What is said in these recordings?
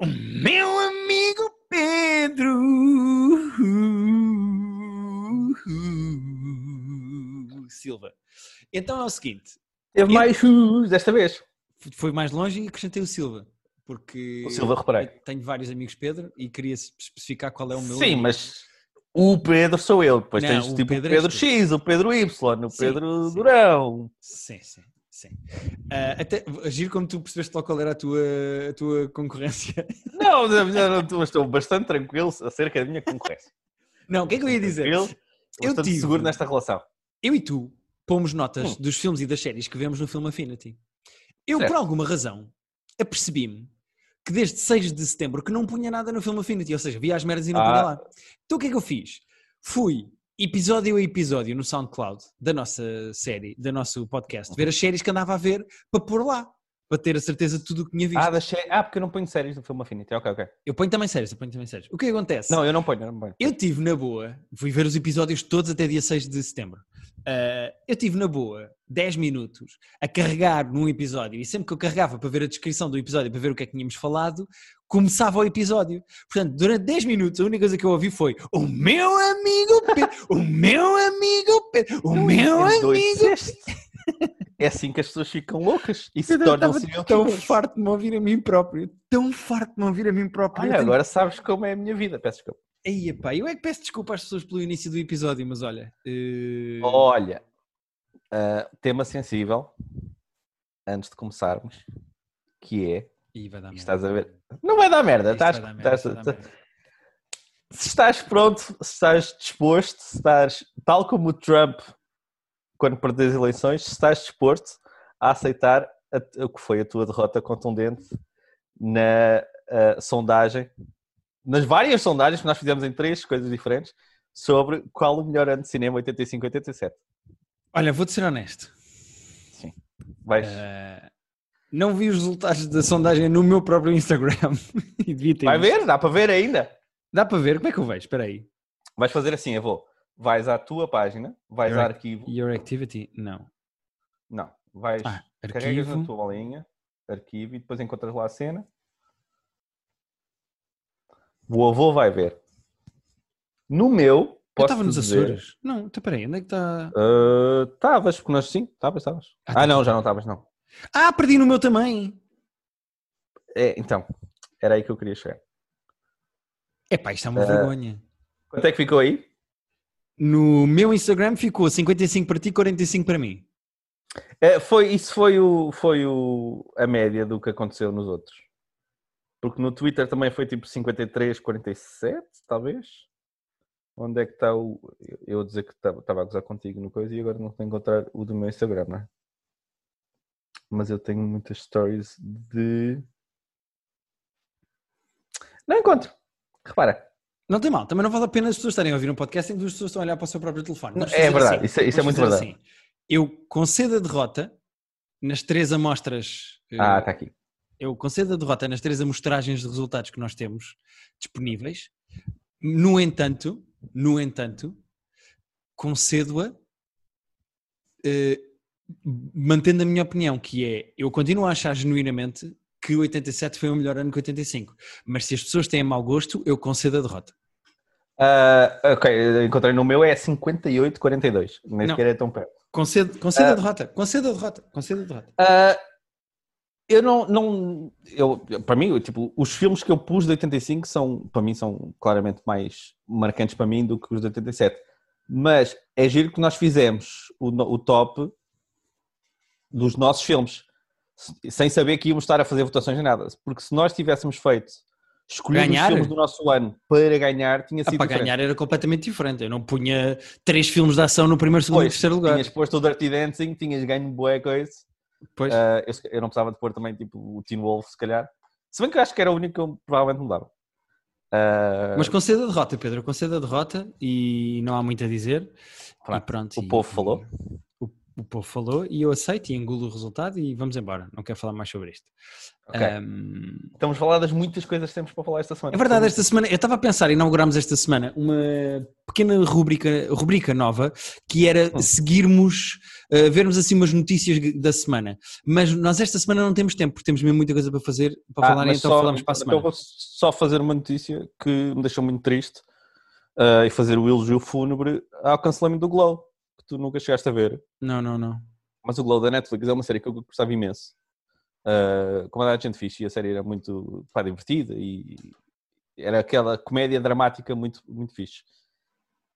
O meu amigo Pedro Silva. Então é o seguinte: Teve Eu- mais desta vez. foi mais longe e acrescentei o Silva. Porque O Silva, reparei. tenho vários amigos Pedro e queria especificar qual é o meu. Sim, amigo. mas o Pedro sou eu. Depois Não, tens o tipo Pedro o Pedro. X, o Pedro Y, o Sim, Pedro sim. Durão. Sim, sim, sim. Ah, até, agir como tu percebeste logo qual era a tua, a tua concorrência. Não, não, estou- bastante tranquilo acerca da minha concorrência. Não, o que é que eu ia dizer? Tranquilo, Eu tive- seguro nesta relação. Eu e tu pomos notas Hum. dos filmes e das séries que vemos no Film Affinity. Eu, Certo. por alguma razão, apercebi-me que desde 6 de setembro que não punha nada no Film Affinity, ou seja, via as merdas e não Ah. punha lá. Então o que é que eu fiz? Fui episódio a episódio no SoundCloud da nossa série, do nosso podcast, ver as séries que andava a ver para pôr lá, para ter a certeza de tudo o que tinha visto. Ah, das sé- ah, porque eu não ponho séries no filme Affinity. Ok, ok. Eu ponho também séries, eu ponho também séries. O que é acontece? Não, eu não ponho, eu não ponho. Eu tive na boa, fui ver os episódios todos até dia 6 de setembro. Ah, eu tive na boa 10 minutos a carregar num episódio e sempre que eu carregava para ver a descrição do episódio, para ver o que é que tínhamos falado, começava o episódio. Portanto, durante 10 minutos a única coisa que eu ouvi foi o meu amigo Pedro, o meu amigo Pedro, o meu É amigo dois. É assim que as pessoas ficam loucas e se Eu tornam estava serial tão farto de me ouvir a mim próprio, tão farto de me ouvir a mim próprio. Olha, tenho- agora sabes como é a minha vida. Peço desculpa. Aí, epá, eu é que peço desculpa às pessoas pelo início do episódio, mas olha. eh, Olha, ah, tema sensível, antes de começarmos, que é, Ih, vai dar merda. estás a ver? Não vai dar merda, estás, vai dar merda, estás- isto vai dar merda. se estás pronto, se estás disposto, se estás, tal como o Trump, quando perdeu as eleições, se estás disposto a aceitar o que foi a tua derrota contundente na sondagem, nas várias sondagens que nós fizemos em três coisas diferentes, sobre qual o melhor ano de cinema 85-87. Olha, vou-te ser honesto. Sim. Vais, Eh, não vi os resultados da sondagem no meu próprio Instagram. vai ver? Dá para ver ainda? Dá para ver? Como é que eu vejo? Espera aí. Vais fazer assim, eu vou. Vais à tua página, vais Eu a é- arquivo. Your activity? Não. Não, vais, Ah, carregas na tua bolinha, arquivo, e depois encontras lá a cena. O avô vai ver. No meu, Eu estava nos dizer, Açores. Não, então peraí, onde é que está? ah, Estavas, porque nós sim, estavas, estavas. Ah, Ah, tá, não, já não estavas, não. Ah, perdi no meu também. É, então, era aí que eu queria chegar. Epá, isto é uma Eh, vergonha. Quanto é que ficou aí? No meu Instagram ficou 55 para ti, 45 para mim. É, foi, isso foi, o, foi o, a média do que aconteceu nos outros. Porque no Twitter também foi tipo 53, 47, talvez. Onde é que está o. eu- dizer que estava a gozar contigo no coisa e agora não estou a encontrar o do meu Instagram, não é? Mas eu tenho muitas stories de. Não encontro. Repara. Não tem mal, também não vale a pena as pessoas estarem a ouvir um podcast em que as pessoas estão a olhar para o seu próprio telefone. Vamos É verdade, assim. isso é- isso é muito verdade. assim. Eu concedo a derrota nas três amostras. eh, Ah, está aqui. Eu concedo a derrota nas três amostragens de resultados que nós temos disponíveis. No entanto, no entanto, concedo-a eh, mantendo a minha opinião, que é eu continuo a achar genuinamente que o 87 foi o melhor ano que o 85. Mas se as pessoas têm mau gosto, eu concedo a derrota. Ah, ok, eu encontrei no meu é 58, 42. Nem sequer é tão perto. Concedo, concedo a Ah. derrota. Concedo a derrota. Concedo a derrota. Ah, eu não, não eu, para mim, tipo, os filmes que eu pus de 85 são, para mim, são claramente mais marcantes para mim do que os de 87. Mas é giro que nós fizemos o, o top dos nossos filmes, se- sem saber que íamos estar a fazer votações nem nada. Porque se nós tivéssemos feito escolhido Ganhar? os filmes do nosso ano para ganhar, tinha Ah, sido para diferente. ganhar era completamente diferente. Eu não punha três filmes de ação no primeiro, segundo e Pois, terceiro lugar. tinhas posto o Dirty Dancing, tinhas ganho boa coisa. Pois. Ah, eu, eu não precisava de pôr também tipo o Teen Wolf, se calhar. Se bem que eu acho que era o único que eu provavelmente mudava. Ah, Mas concedo a derrota, Pedro. Concedo a derrota e não há muito a dizer. Pronto, E pronto. o e- povo e- falou. O povo falou e eu aceito e engulo o resultado e vamos embora. Não quero falar mais sobre isto. Ok. Um, Estamos a falar das muitas coisas que temos para falar esta semana. é verdade, esta semana, eu estava a pensar, inauguramos esta semana uma pequena rubrica, rubrica nova que era Hum. seguirmos, uh, vermos assim umas notícias da semana. Mas nós esta semana não temos tempo, porque temos mesmo muita coisa para fazer, para Ah, falar, então só- falamos para a então semana. vou só fazer uma notícia que me deixou muito triste ah, e fazer o elogio fúnebre ao cancelamento do Glow, que tu nunca chegaste a ver. Não, não, não. Mas o Glow da Netflix é uma série que eu gostava imenso. Uh, como era gente fixe e a série era muito pá, divertida e era aquela comédia dramática muito, muito fixe.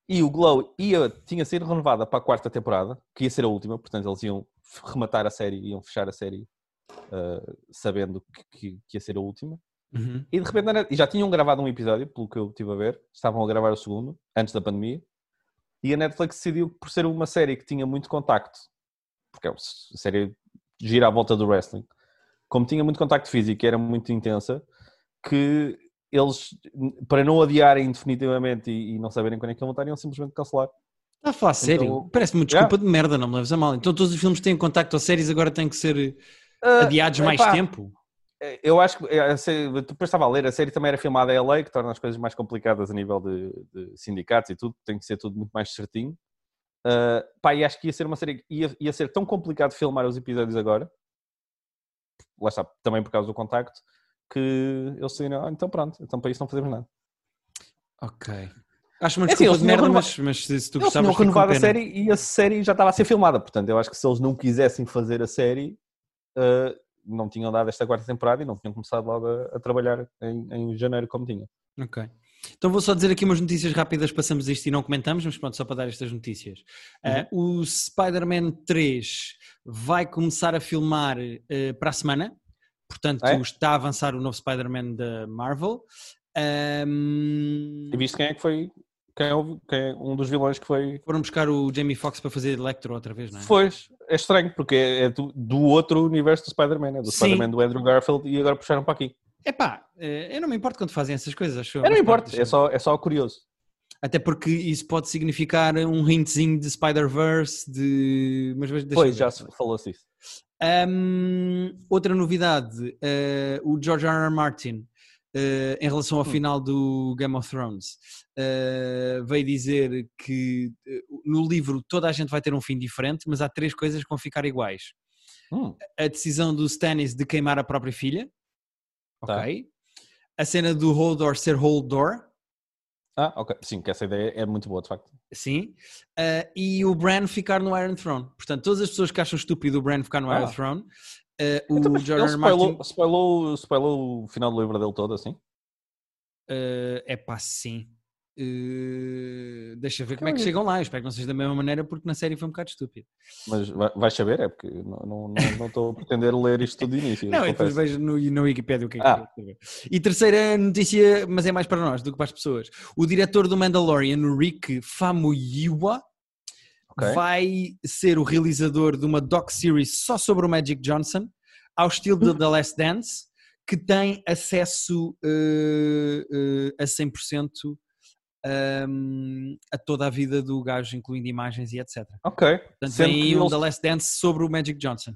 E o Glow ia, tinha sido renovada para a quarta temporada, que ia ser a última, portanto eles iam rematar a série, iam fechar a série uh, sabendo que, que- que ia ser a última. Uhum. E de repente, a e já tinham gravado um episódio, pelo que eu estive a ver, estavam a gravar o segundo, antes da pandemia, e a Netflix decidiu, por ser uma série que tinha muito contacto, porque é uma série que gira à volta do wrestling, como tinha muito contacto físico e era muito intensa, que eles, para não adiarem definitivamente e, e não saberem quando é que iam voltar, iam simplesmente cancelar. Está a falar sério? Então- Parece-me uma desculpa de merda, não me leves a mal. Então todos os filmes que têm contacto ou séries agora têm que ser Ah, adiados mais epá, tempo? Eu acho que a série, depois estava a ler, a série também era filmada em LA, que torna as coisas mais complicadas a nível de, de sindicatos e tudo, tem que ser tudo muito mais certinho. Uh, pá, e acho que ia ser uma série, ia, ia ser tão complicado filmar os episódios agora, lá está, também por causa do contacto, que eles decidiram, ah, então pronto, então para isso não fazemos nada. Ok. Acho uma É assim, desculpa eles de tinham merda, renova- mas, mas se, tu Eles gostavas tinham fico com renovado a série e a série já estava a ser filmada, portanto eu acho que se eles não quisessem fazer a série, uh, não tinham dado esta quarta temporada e não tinham começado logo a, a trabalhar em, em janeiro como tinham. Ok. Então vou só dizer aqui umas notícias rápidas, passamos isto e não comentamos, mas pronto, só para dar estas notícias. Uhum. Uh, o Spider-Man 3 vai começar a filmar uh, para a semana, portanto É? está a avançar o novo Spider-Man da Marvel. Um, E viste quem é que foi quem é, o- quem é um dos vilões que foi. foram buscar o Jamie Foxx para fazer Electro outra vez, não é? Foi, é estranho, porque é é do, do outro universo do Spider-Man, é do. Spider-Man do Andrew Garfield e agora puxaram para aqui. Epá, eh, eu não me importo quando fazem essas coisas, acho eu, É, não pronto, é só, é só curioso. Até porque isso pode significar um hintzinho de Spider-Verse, de... Mas Pois, já se falou-se isso. Um, outra novidade, eh, o George R. R. Martin, eh, em relação ao Hum. final do Game of Thrones, eh, veio dizer que eh, no livro toda a gente vai ter um fim diferente, mas há três coisas que vão ficar iguais. Hum, A decisão do Stannis de queimar a própria filha, Tá. ok? A cena do Holdor ser Holdor, Ah, ok. Sim, que essa ideia é muito boa, de facto. Sim. Uh, e o Bran ficar no Iron Throne. Portanto, todas as pessoas que acham estúpido o Bran ficar no Ah. Iron Throne, uh, o Então, George ele R. R. spoilou, Martin spoilou, spoilou o final do livro dele todo, assim? é pá, sim. Uh, deixa ver como é que chegam lá. Eu espero que não seja da mesma maneira, porque na série foi um bocado estúpido. Mas vai- vais saber, é porque não estou a pretender ler isto tudo de início. Não, depois vejo no, no Wikipedia o que é que Ah. saber. E terceira notícia, mas é mais para nós do que para as pessoas. O diretor do Mandalorian, Rick Famuyiwa, Ok. vai ser o realizador de uma doc-series só sobre o Magic Johnson, ao estilo de The Last Dance, que tem acesso eh, eh, a 100% um, a toda a vida do gajo, incluindo imagens e etc. Ok. Portanto, Sendo que aí um eles- The Last Dance sobre o Magic Johnson.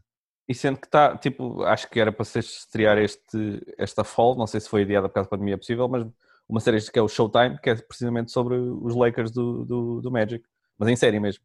E sendo que está, tipo, acho que era para ser estrear este, esta fall, não sei se foi adiada por causa da pandemia é possível, mas uma série que é o Showtime, que é precisamente sobre os Lakers do, do, do Magic. Mas em série mesmo.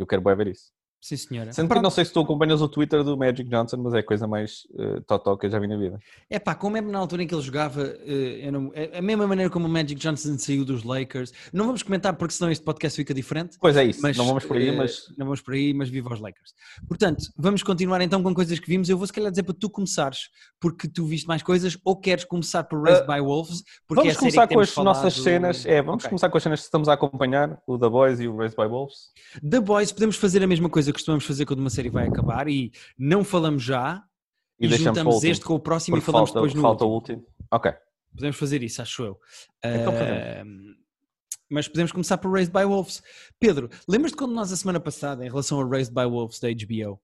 Eu quero bem ver isso. Sim, senhora. Sendo que não sei se tu acompanhas o Twitter do Magic Johnson, mas é a coisa mais uh, totó que eu já vi na vida. É pá, como é na altura em que ele jogava, eh, eu não- é a mesma maneira como o Magic Johnson saiu dos Lakers. Não vamos comentar porque senão este podcast fica diferente. Pois é isso, Mas, não vamos por aí, eh, mas Não vamos por aí, mas viva os Lakers. Portanto, vamos continuar então com coisas que vimos. Eu vou se calhar dizer para tu começares, porque tu viste mais coisas, ou queres começar por Raised by Wolves, porque é vamos série começar com as nossas falado- cenas. É, vamos Ok. começar com as cenas que estamos a acompanhar, o The Boys e o Raised by Wolves. The Boys, podemos fazer a mesma coisa que costumamos fazer quando uma série vai acabar e não falamos já E, e, juntamos este com o próximo e falamos falta, depois no falta último. o último. Ok. Podemos fazer isso, acho eu. Então mas podemos começar por Raised by Wolves. Pedro, lembras-te quando nós a semana passada, em relação a Raised by Wolves da HBO,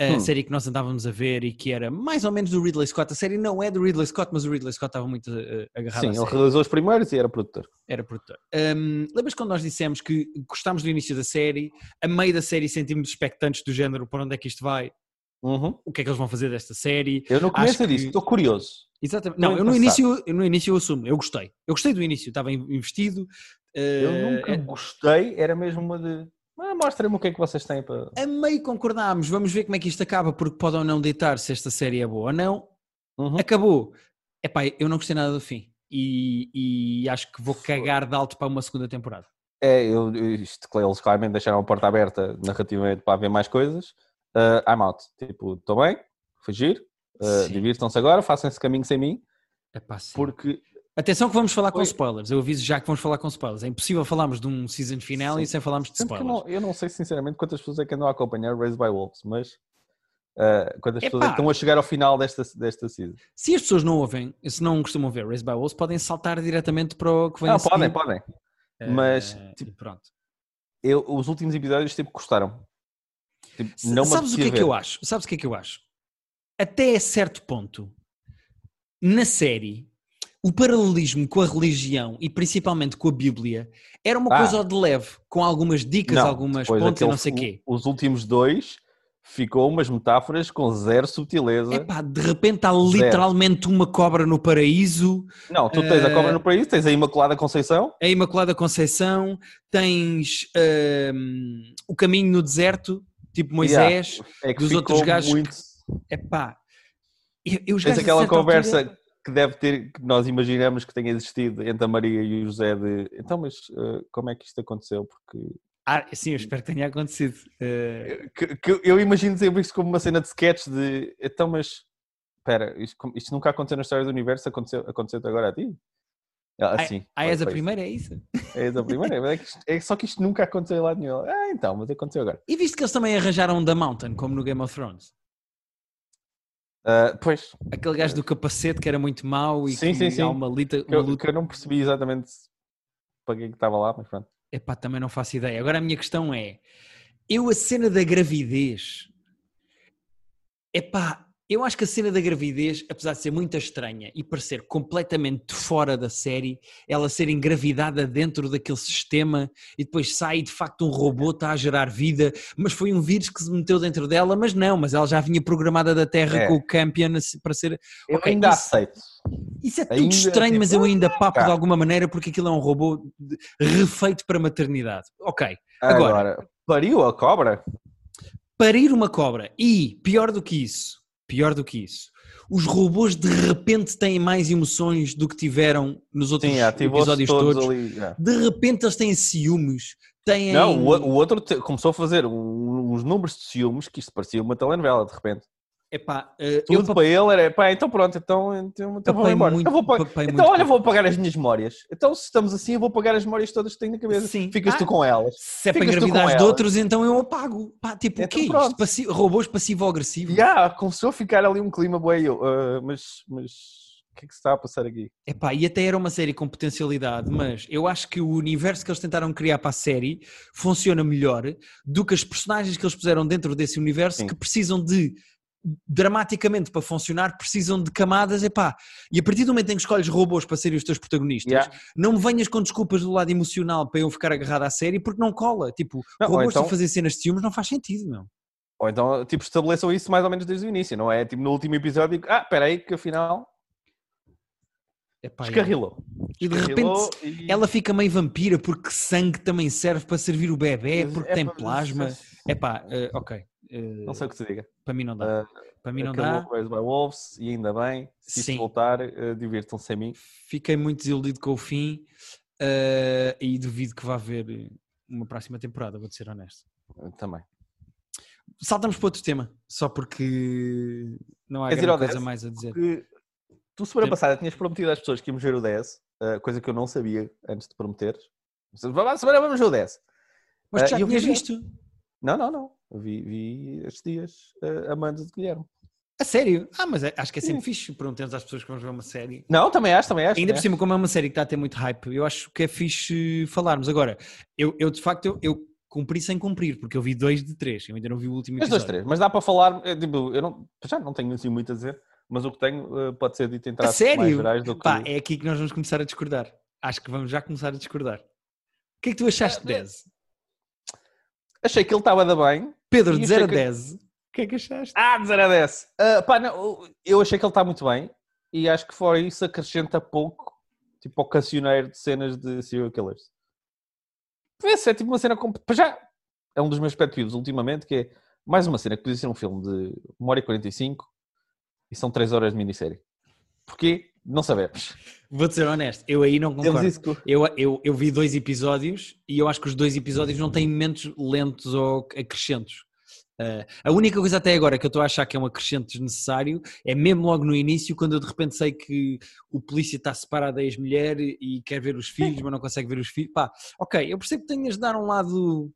a Hum. série que nós andávamos a ver e que era mais ou menos do Ridley Scott. A série não é do Ridley Scott, mas o Ridley Scott estava muito eh, agarrado Sim, ele realizou os primeiros e era produtor. Era produtor. Hum, Lembras quando nós dissemos que gostámos do início da série, a meio da série sentimos expectantes do género para onde é que isto vai, Uhum. o que é que eles vão fazer desta série. Eu no começo disse, que- estou curioso. Exatamente. Estou Não, eu no início, eu no início eu assumo, eu gostei. Eu gostei do início, estava in- investido. Eu eh, nunca gostei, era mesmo uma de. Ah, Mostrem-me o que é que vocês têm para. A meio concordámos, vamos ver como é que isto acaba, porque pode ou não deitar se esta série é boa ou não. Uhum. Acabou. Epá, eu não gostei nada do fim. E, e acho que vou cagar de alto para uma segunda temporada. É, eu, isto, eles claramente deixaram a porta aberta narrativamente para haver mais coisas. Uh, I'm out. Tipo, estou bem, foi giro, uh, Sim. divirtam-se agora, façam esse caminho sem mim, Epá, sim. porque Atenção que vamos falar com Foi- spoilers. Eu aviso já que vamos falar com spoilers. É impossível falarmos de um season finale Sim. sem falarmos de sempre que eu, spoilers. não, eu não sei sinceramente quantas pessoas é que andam a acompanhar Raised by Wolves, mas uh, quantas pessoas é Epá. estão a chegar ao final desta, desta season. Se as pessoas não ouvem, se não costumam ver Raised by Wolves, podem saltar diretamente para o que vem Não, a seguir. podem, podem. Eh, mas, e tipo, pronto. Eu, os últimos episódios tipo, gostaram. Tipo, não Sabes o que é apetecia que eu ver. acho? Sabes o que é que eu acho? Até certo ponto, na série, o paralelismo com a religião e principalmente com a Bíblia era uma Ah. coisa de leve, com algumas dicas, Não, algumas e aquele- não sei o quê. Os últimos dois ficou umas metáforas com zero subtileza. Epá, de repente há literalmente uma cobra no paraíso, Não, tu tens a Eh, cobra no paraíso, tens a Imaculada Conceição. a Imaculada Conceição, tens hum, o caminho no deserto, tipo Moisés. É que dos outros gajos muito. Epá, eu, eu Tens a aquela conversa altura- que deve ter, que nós imaginamos que tenha existido entre a Maria e o José de então, mas eh, como é que isto aconteceu? Porque Ah, sim, eu espero que tenha acontecido. Eh, que- que eu imagino sempre isto como uma cena de sketch de então, mas espera, isto, isto nunca aconteceu na história do universo, aconteceu, aconteceu agora a ti? Ah, ah, sim. ah, és a primeira, é isso? És a primeira, mas é, que isto- é só que isto nunca aconteceu lá nenhum. Ah, então, mas aconteceu agora. E visto que eles também arranjaram The Mountain, como no Game of Thrones. Ah, pois, Aquele gajo do capacete que era muito mau e Sim, que sim, sim. há uma, lita, que uma eu, luta. que eu não percebi exatamente para é que estava lá, mas pronto. Epá, também não faço ideia. Agora a minha questão é: eu a cena da gravidez. Epá, eu acho que a cena da gravidez, apesar de ser muito estranha e parecer completamente fora da série, ela ser engravidada dentro daquele sistema e depois sai e de facto um robô está a gerar vida, mas foi um vírus que se meteu dentro dela, mas não, mas ela já vinha programada da Terra É. com o Campion para ser. Eu Ok, ainda isso- aceito. Isso é tudo Ainda, estranho, mas eu tipo, ainda papo de alguma maneira porque aquilo é um robô refeito para maternidade. Ok. Agora, Agora. pariu a cobra? parir uma cobra e, pior do que isso, pior do que isso, os robôs de repente têm mais emoções do que tiveram nos outros Sim, episódios todos, todos. ali. De repente eles têm ciúmes, têm... Não, o, o outro te- começou a fazer uns números de ciúmes que isto parecia uma telenovela de repente. Epá, eh, Tudo eu para ele era, pá, então pronto, então, então, então vou embora. muito, Então, vou então muito olha, vou apagar as minhas memórias. Então se estamos assim, eu vou apagar as memórias todas que tenho na cabeça. Sim. Ficas Ah. tu com elas. Se é para ficas com engravidar de outros, então eu apago. Pá, tipo, o Então que é isto? pronto. Passi- robôs passivo-agressivo? E ah, começou a ficar ali um clima bué, eu, ah, mas, mas o que é que se está a passar aqui? Epá, e até era uma série com potencialidade, mas eu acho que o universo que eles tentaram criar para a série funciona melhor do que as personagens que eles puseram dentro desse universo Sim. que precisam de dramaticamente para funcionar, precisam de camadas, epá, e a partir do momento em que escolhes robôs para serem os teus protagonistas, Yeah. não me venhas com desculpas do lado emocional para eu ficar agarrado à série, porque não cola, tipo, Não, robôs então- a fazer cenas de ciúmes não faz sentido, meu. Ou então, tipo, estabeleçam isso mais ou menos desde o início, não é? Tipo, no último episódio, ah, espera aí, que afinal Epá, descarrilou. E de Descarrilou repente e- ela fica meio vampira porque sangue também serve para servir o bebê, porque É tem pá, plasma. Epá, eh, ok. Eh, Não sei o que se diga. para mim não dá. Ah, para mim não acabou dá. o Raised by Wolves e ainda bem. Se isto voltar, ah, divirtam-se sem mim. Fiquei muito desiludido com o fim eh, e duvido que vá haver uma próxima temporada, vou ser honesto. Também. Saltamos para outro tema, só porque não há Queres ir grande coisa 10? mais a dizer. Porque tu, semana passada, tinhas prometido às pessoas que íamos ver o 10, ah, coisa que eu não sabia antes de prometer. Semana vamos ver o 10. Mas tu já eu tinhas vi- visto? Não, não, não. Eu Vi, vi estes dias ah, Amanda de Guilherme. A sério? Ah, mas é- acho que é sempre Sim. fixe perguntamos às pessoas que vamos ver uma série. Não, também acho, também acho. Ainda por também cima, como é uma série que está a ter muito hype, eu acho que é fixe falarmos. Agora, eu, eu de facto, eu, eu cumpri sem cumprir, porque eu vi dois de três, eu ainda não vi o último Mas episódio. dois, três. Mas dá para falar, é, tipo, eu não, já não tenho assim muito a dizer, mas o que tenho eh, pode ser dito em traços mais gerais do que... Pá, é aqui que nós vamos começar a discordar. Acho que vamos já começar a discordar. O que é que tu achaste de É, 10? Achei que ele estava da bem. Pedro, de achei 0 a que- 10, o que é que achaste? Ah, de 0 a 10. Ah, pá, não, eu achei que ele está muito bem e acho que fora isso acrescenta pouco, tipo, ao cancioneiro de cenas de serial killers. Vê-se, é tipo uma cena... Com... para Já é um dos meus pet peeves ultimamente, que é mais uma cena que podia ser um filme de 1 hora e 45 e são 3 horas de minissérie. Porquê? Não sabemos. Vou-te ser honesto, eu aí não concordo. Eu, eu, eu vi dois episódios e eu acho que os dois episódios não têm momentos lentos ou acrescentos. Uh, a única coisa até agora que eu estou a achar que é um acrescento desnecessário é mesmo logo no início, quando eu de repente sei que o polícia está separado da ex-mulher e quer ver os filhos, mas não consegue ver os filhos. Pá, ok, eu percebo que tenhas de dar um lado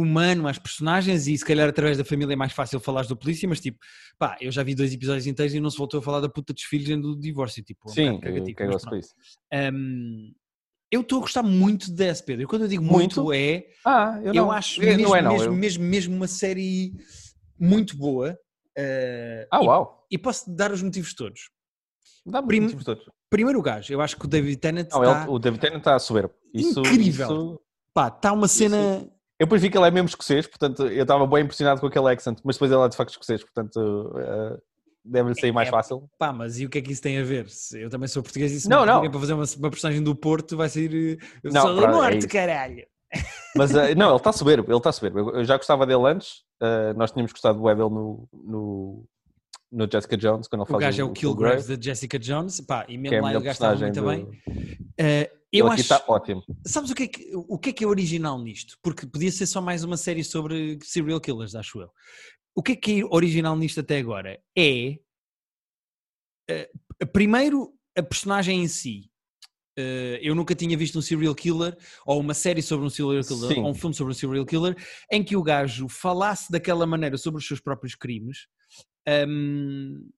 humano às personagens e se calhar através da família é mais fácil falar do polícia, mas tipo, pá, eu já vi dois episódios inteiros e não se voltou a falar da puta dos filhos nem do divórcio. Tipo, é um Sim, bocado cagativo, eu mas. Um, eu estou a gostar muito desse, Pedro. E quando eu digo muito, Muito? é, Ah, eu eu, não. acho É, mesmo, não é não. mesmo, eu- mesmo, mesmo uma série muito boa. uh, Ah, e, uau. e posso dar os motivos todos. Dá-me Prim- os motivos todos. Primeiro o gajo, eu acho que o David Tennant Não, está, ele- o David Tennant está soberbo. Isso, Incrível. isso- pá, está uma cena... Eu depois vi que ele é mesmo escocês, portanto eu estava bem impressionado com aquele accent, mas depois ele é de facto escocês, portanto eh, deve-lhe sair mais É- fácil. Pá, mas e o que é que isso tem a ver? Se Eu também sou português e se Não, não. para fazer uma, uma personagem do Porto vai sair... uh, Eu Não, sou do é Norte, isso. caralho! Mas eh, não, ele está soberbo, ele está soberbo. Eu, eu já gostava dele antes, eh, nós tínhamos gostado do dele no, no, no Jessica Jones, quando ele O faz gajo é o Kilgrave, Killgrave da Jessica Jones, pá, e é mesmo a lá o estava personagem muito do... bem. Uh, Ele eu aqui acho... está ótimo. Sabes o que, é que, o que é que é original nisto? Porque podia ser só mais uma série sobre serial killers, acho eu. O que é que é original nisto até agora? É. eh, primeiro, a personagem em si. Eh, eu nunca tinha visto um serial killer, ou uma série sobre um serial killer, Sim. ou um filme sobre um serial killer, em que o gajo falasse daquela maneira sobre os seus próprios crimes. Hum,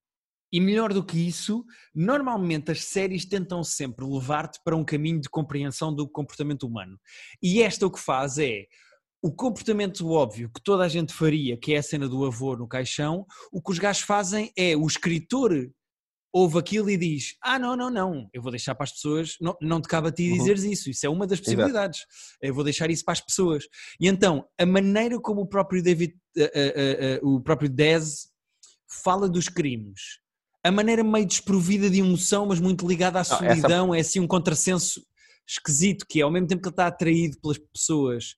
e melhor do que isso, normalmente as séries tentam sempre levar-te para um caminho de compreensão do comportamento humano. E esta o que faz é o comportamento óbvio que toda a gente faria, que é a cena do avô no caixão, o que os gajos fazem é o escritor ouve aquilo e diz: Ah, não, não, não, eu vou deixar para as pessoas, não, não te cabe a ti Uhum. dizeres isso, isso é uma das Exato. possibilidades, eu vou deixar isso para as pessoas. E então, a maneira como o próprio David, eh, eh, eh, o próprio Dez fala dos crimes, a maneira meio desprovida de emoção, mas muito ligada à essa- solidão, é assim um contrassenso esquisito, que é ao mesmo tempo que ele está atraído pelas pessoas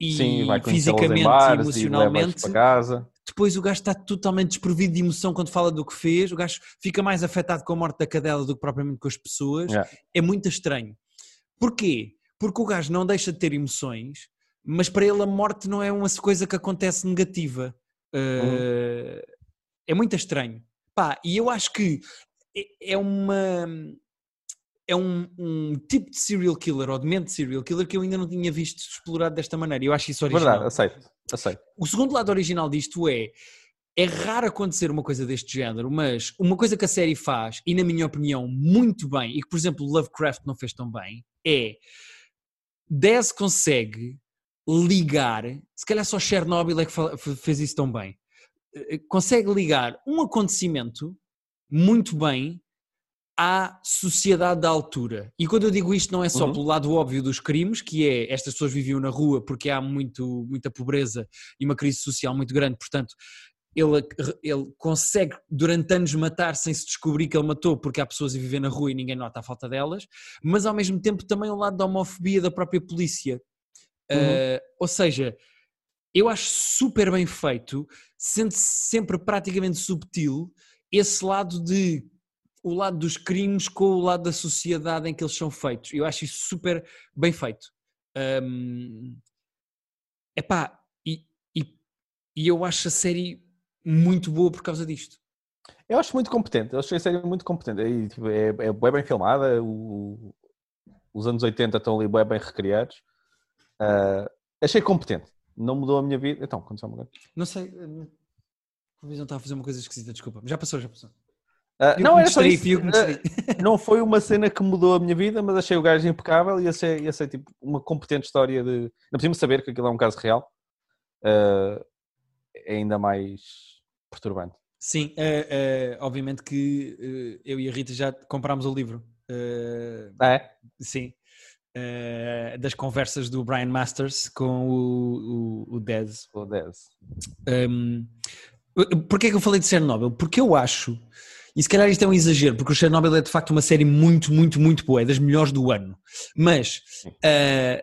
e Sim, fisicamente e e emocionalmente, casa. depois o gajo está totalmente desprovido de emoção quando fala do que fez, o gajo fica mais afetado com a morte da cadela do que propriamente com as pessoas, Yeah. é muito estranho. Porquê? Porque o gajo não deixa de ter emoções, mas para ele a morte não é uma coisa que acontece negativa. Uh, É muito estranho. Pá, e eu acho que é- é uma... É um, um tipo de serial killer ou de mente de serial killer que eu ainda não tinha visto explorado desta maneira. Eu acho isso original. Verdade, aceito, aceito. O segundo lado original disto é é raro acontecer uma coisa deste género, mas uma coisa que a série faz, e na minha opinião muito bem, e que por exemplo Lovecraft não fez tão bem, é Dez consegue ligar, se calhar só Chernobyl é que fez isso tão bem, consegue ligar um acontecimento muito bem à sociedade da altura. E quando eu digo isto não é só Uhum. pelo lado óbvio dos crimes, que é estas pessoas viviam na rua porque há muito, muita pobreza e uma crise social muito grande, portanto ele, ele consegue durante anos matar sem se descobrir que ele matou porque há pessoas a viver na rua e ninguém nota a falta delas, mas ao mesmo tempo também o lado da homofobia da própria polícia. Uhum. Uh, ou seja, eu acho super bem feito, sendo sempre praticamente subtil, esse lado de o lado dos crimes com o lado da sociedade em que eles são feitos. Eu acho isso super bem feito. Um, epá, e, e, e eu acho a série muito boa por causa disto. Eu acho muito competente, eu achei a série muito competente. E, tipo, é, é bem filmada, o- os anos 80 estão ali bué bem recriados. Ah, achei competente, não mudou a minha vida. Então, aconteceu uma coisa. Não sei, a televisão está a fazer uma coisa esquisita, desculpa. Já passou, já passou. Eu não, era só distraí, isso. me Ah, distraí. não foi uma cena que mudou a minha vida, mas achei o gajo impecável e achei, achei tipo, uma competente história de. Não precisamos saber que aquilo é um caso real. Ah, é ainda mais perturbante. Sim, eh, eh, obviamente que eh, eu e a Rita já comprámos o livro. Eh, Ah, é? sim. Eh, das conversas do Brian Masters com o, o, o Dez. O 10. Um, Porquê é que eu falei de Chernobyl? Porque eu acho, e se calhar isto é um exagero, porque o Chernobyl é de facto uma série muito, muito, muito boa, é das melhores do ano. Mas uh,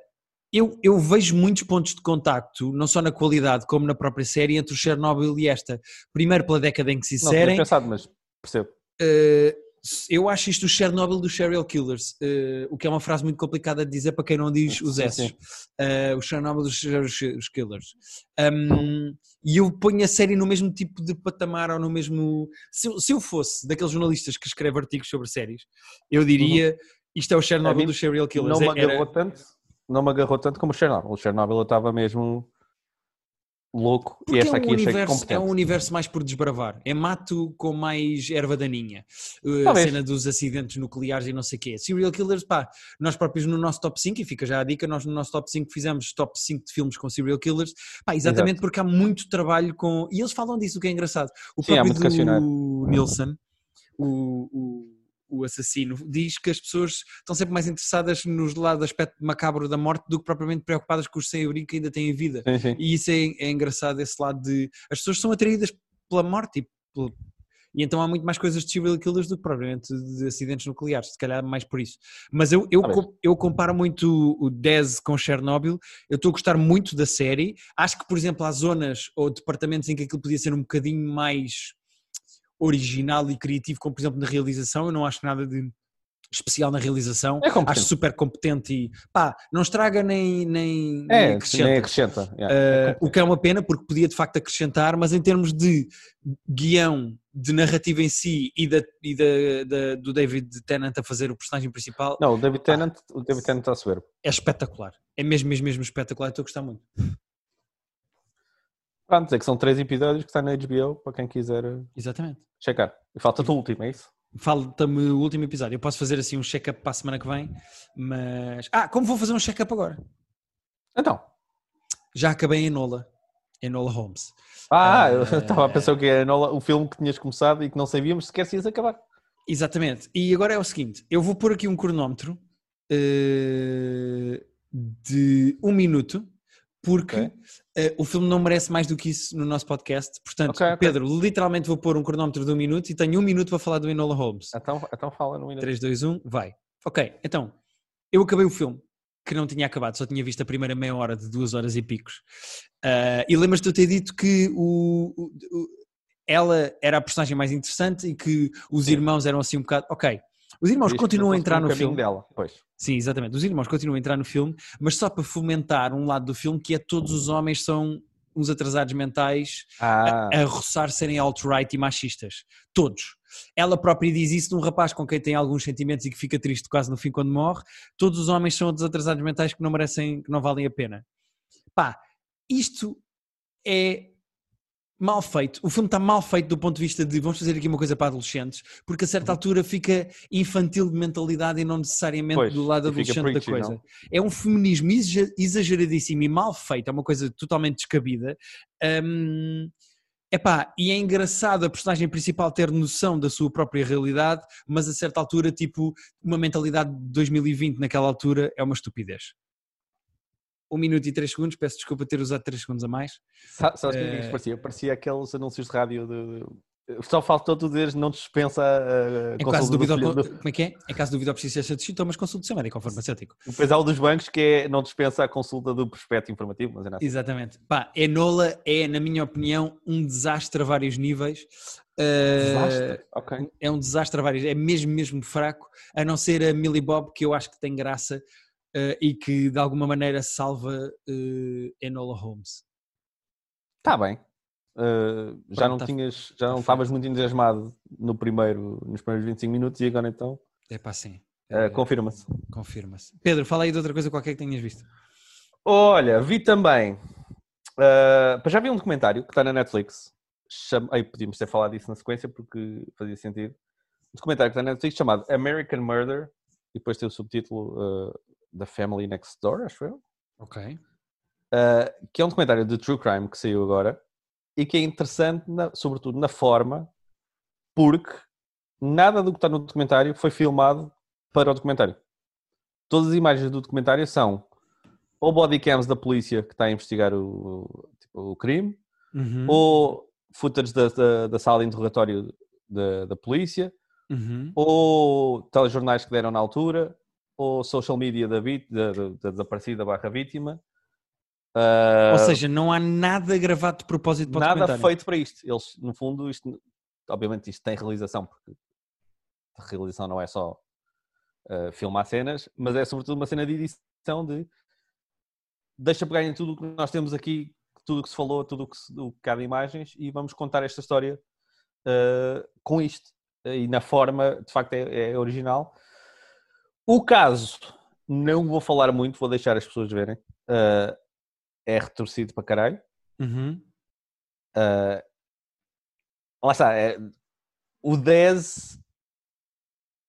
eu, eu vejo muitos pontos de contacto, não só na qualidade como na própria série, entre o Chernobyl e esta. Primeiro pela década em que se Não inserem. pensado, mas percebo. Uh, eu acho isto o Chernobyl dos serial killers, uh, o que é uma frase muito complicada de dizer para quem não diz os S. Uh, o Chernobyl dos serial killers. Um, e eu ponho a série no mesmo tipo de patamar ou no mesmo. Se eu, se eu fosse daqueles jornalistas que escreve artigos sobre séries, eu diria isto é o Chernobyl mim dos serial killers. Uhum. Não me Era- agarrou tanto, não me agarrou tanto como o Chernobyl. O Chernobyl eu estava mesmo louco Porque e esta é, um aqui achei universo, é um universo mais por desbravar. É mato com mais erva daninha. Uh, A cena dos acidentes nucleares e não sei o quê. Serial Killers, pá, nós próprios no nosso top 5, e fica já a dica, nós no nosso top 5 fizemos top 5 de filmes com Serial Killers, pá, exatamente porque há muito trabalho com... E eles falam disso, o que é engraçado. O Sim, próprio Nilsson, o, o, o assassino, diz que as pessoas estão sempre mais interessadas nos lado aspecto macabro da morte do que propriamente preocupadas com os sem-abrigo que ainda têm vida. Sim, sim. E isso é, é engraçado, esse lado de. As pessoas são atraídas pela morte e, pelo- e então há muito mais coisas de serial killers do que propriamente de acidentes nucleares, se calhar mais por isso. Mas eu, eu, co- eu comparo muito o 10 com Chernobyl, eu estou a gostar muito da série. Acho que, por exemplo, há zonas ou departamentos em que aquilo podia ser um bocadinho mais original e criativo, como por exemplo na realização. Eu não acho nada de especial na realização. É acho super competente e pá, não estraga nem, nem, nem É, acrescenta. nem acrescenta. yeah, Uh, é o que é uma pena porque podia de facto acrescentar, mas em termos de guião, de narrativa em si e, da, e da- da- do David Tennant a fazer o personagem principal Não, o David Tennant, o David Tennant está soberbo. é espetacular. É mesmo, mesmo, mesmo espetacular. Estou a gostar muito. Pronto, é que são três episódios que está na HBO para quem quiser uh, Exatamente. checar. E falta-te o último, é isso? Falta-me o último episódio. Eu posso fazer assim um check-up para a semana que vem, mas. Ah, como vou fazer um check-up agora? Então. Já acabei em Enola. Enola Holmes. Ah, eu Eh, estava a pensar que era o filme que tinhas começado e que não sabíamos sequer se ias acabar. Exatamente. E agora é o seguinte: eu vou pôr aqui um cronómetro eh, de um minuto, porque Ok. Eh, o filme não merece mais do que isso no nosso podcast. Portanto, Ok, ok. Pedro, literalmente vou pôr um cronómetro de um minuto e tenho um minuto para falar do Enola Holmes. Então, então fala no minuto. 3, 2, 1, vai. Ok, então, eu acabei o filme, que não tinha acabado, só tinha visto a primeira meia hora de duas horas e picos. Ah, e lembras-te de eu ter dito que o, o- o- ela era a personagem mais interessante e que os Sim. irmãos eram assim um bocado. Ok, os irmãos que continuam a entrar no filme. dela. Pois. Sim, exatamente. Os irmãos continuam a entrar no filme, mas só para fomentar um lado do filme que é todos os homens são uns atrasados mentais Ah, a roçar serem alt-right e machistas. Todos. Ela própria diz isso de um rapaz com quem tem alguns sentimentos e que fica triste quase no fim quando morre. Todos os homens são desatrasados mentais que não merecem, que não valem a pena. Pá, isto é mal feito. O filme está mal feito do ponto de vista de vamos fazer aqui uma coisa para adolescentes, porque a certa altura fica infantil de mentalidade e não necessariamente Pois, do lado adolescente da preachy, coisa. não? É um feminismo exa- exageradíssimo e mal feito, é uma coisa totalmente descabida. Hum, epá, e é engraçado a personagem principal ter noção da sua própria realidade, mas a certa altura, tipo, uma mentalidade de 2020 naquela altura é uma estupidez. Um minuto e três segundos, peço desculpa ter usado três segundos a mais. Sa- Sabes o que é que Eh, parecia? Parecia aqueles anúncios de rádio de. Só faltou tu dizeres não dispensa a Em consulta caso de do dúvida, do- como é que é? Em caso de dúvida, ou de sintomas, consulte o seu médico ou farmacêutico. Depois há o dos bancos que é não dispensa a consulta do prospecto informativo, mas é nada. Exatamente. Pá, Enola é, na minha opinião, um desastre a vários níveis. Uh, Desastre. Ok. é um desastre a vários, é mesmo, mesmo fraco, a não ser a Millie Bob, que eu acho que tem graça uh, e que de alguma maneira salva uh, Enola Holmes. Está bem. Uh, já Pronto, não tá- tinhas, já tá não estavas muito entusiasmado no primeiro, nos primeiros 25 minutos e agora então É pá, sim. confirma-se. Confirma-se. Pedro, fala aí de outra coisa qualquer que tenhas visto. Olha, vi também. já vi um documentário que está na Netflix. Chama, ai, podíamos ter falado disso na sequência porque fazia sentido. documentário que está na Netflix chamado American Murder e depois tem o subtítulo uh, The Family Next Door, acho eu. Ok. Uh, que é um documentário de true crime que saiu agora e que é interessante, na- sobretudo na forma, porque nada do que está no documentário foi filmado para o documentário. Todas as imagens do documentário são ou bodycams da polícia que está a investigar o, tipo, o crime, Uhum. ou footage da, da, da sala de interrogatório da, da polícia, Uhum. ou telejornais que deram na altura, ou social media da, vit- da, da- da desaparecida barra vítima. Ah, Ou seja, não há nada gravado de propósito para o nada feito para isto. Eles, no fundo, isto, obviamente isto tem realização, porque a realização não é só ah, filmar cenas, mas é sobretudo uma cena de edição de deixa pegar em tudo o que nós temos aqui, tudo o que se falou, tudo o que, se, o que há de imagens e vamos contar esta história ah, com isto. E na forma, de facto, é, é original. O caso, não vou falar muito, vou deixar as pessoas verem. Ah, é retorcido para caralho. Uhum. Uh, lá está, é, o 10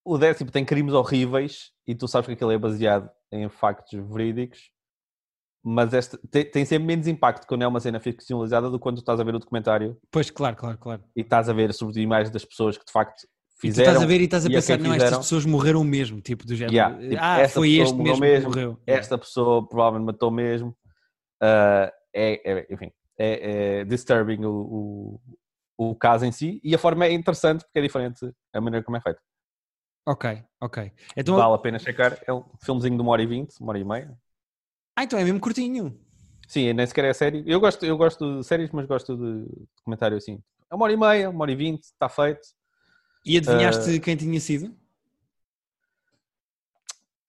o 10 tipo, tem crimes horríveis e tu sabes que aquilo é baseado em factos verídicos, mas esta, tem, tem sempre menos impacto quando é uma cena ficcionalizada do que quando tu estás a ver o documentário Pois, claro, claro, claro. e estás a ver sobre imagens das pessoas que de facto E tu fizeram. estás a ver e estás a pensar, não, estas fizeram. pessoas morreram mesmo, tipo, do género. Yeah, tipo, ah, foi este morreu mesmo, mesmo, que morreu. Esta pessoa provavelmente matou mesmo. Uh, é, é- enfim, é, é disturbing o, o, o caso em si e a forma é interessante porque é diferente a maneira como é feito. Ok, ok. Então, Vale a pena checar. É um filmezinho de uma hora e vinte, uma hora e meia. ah, então é mesmo curtinho. Sim, nem sequer é série. Eu gosto, eu gosto de séries, mas gosto de documentário assim. É uma hora e meia, uma hora e vinte, está feito. E adivinhaste Ah. quem tinha sido?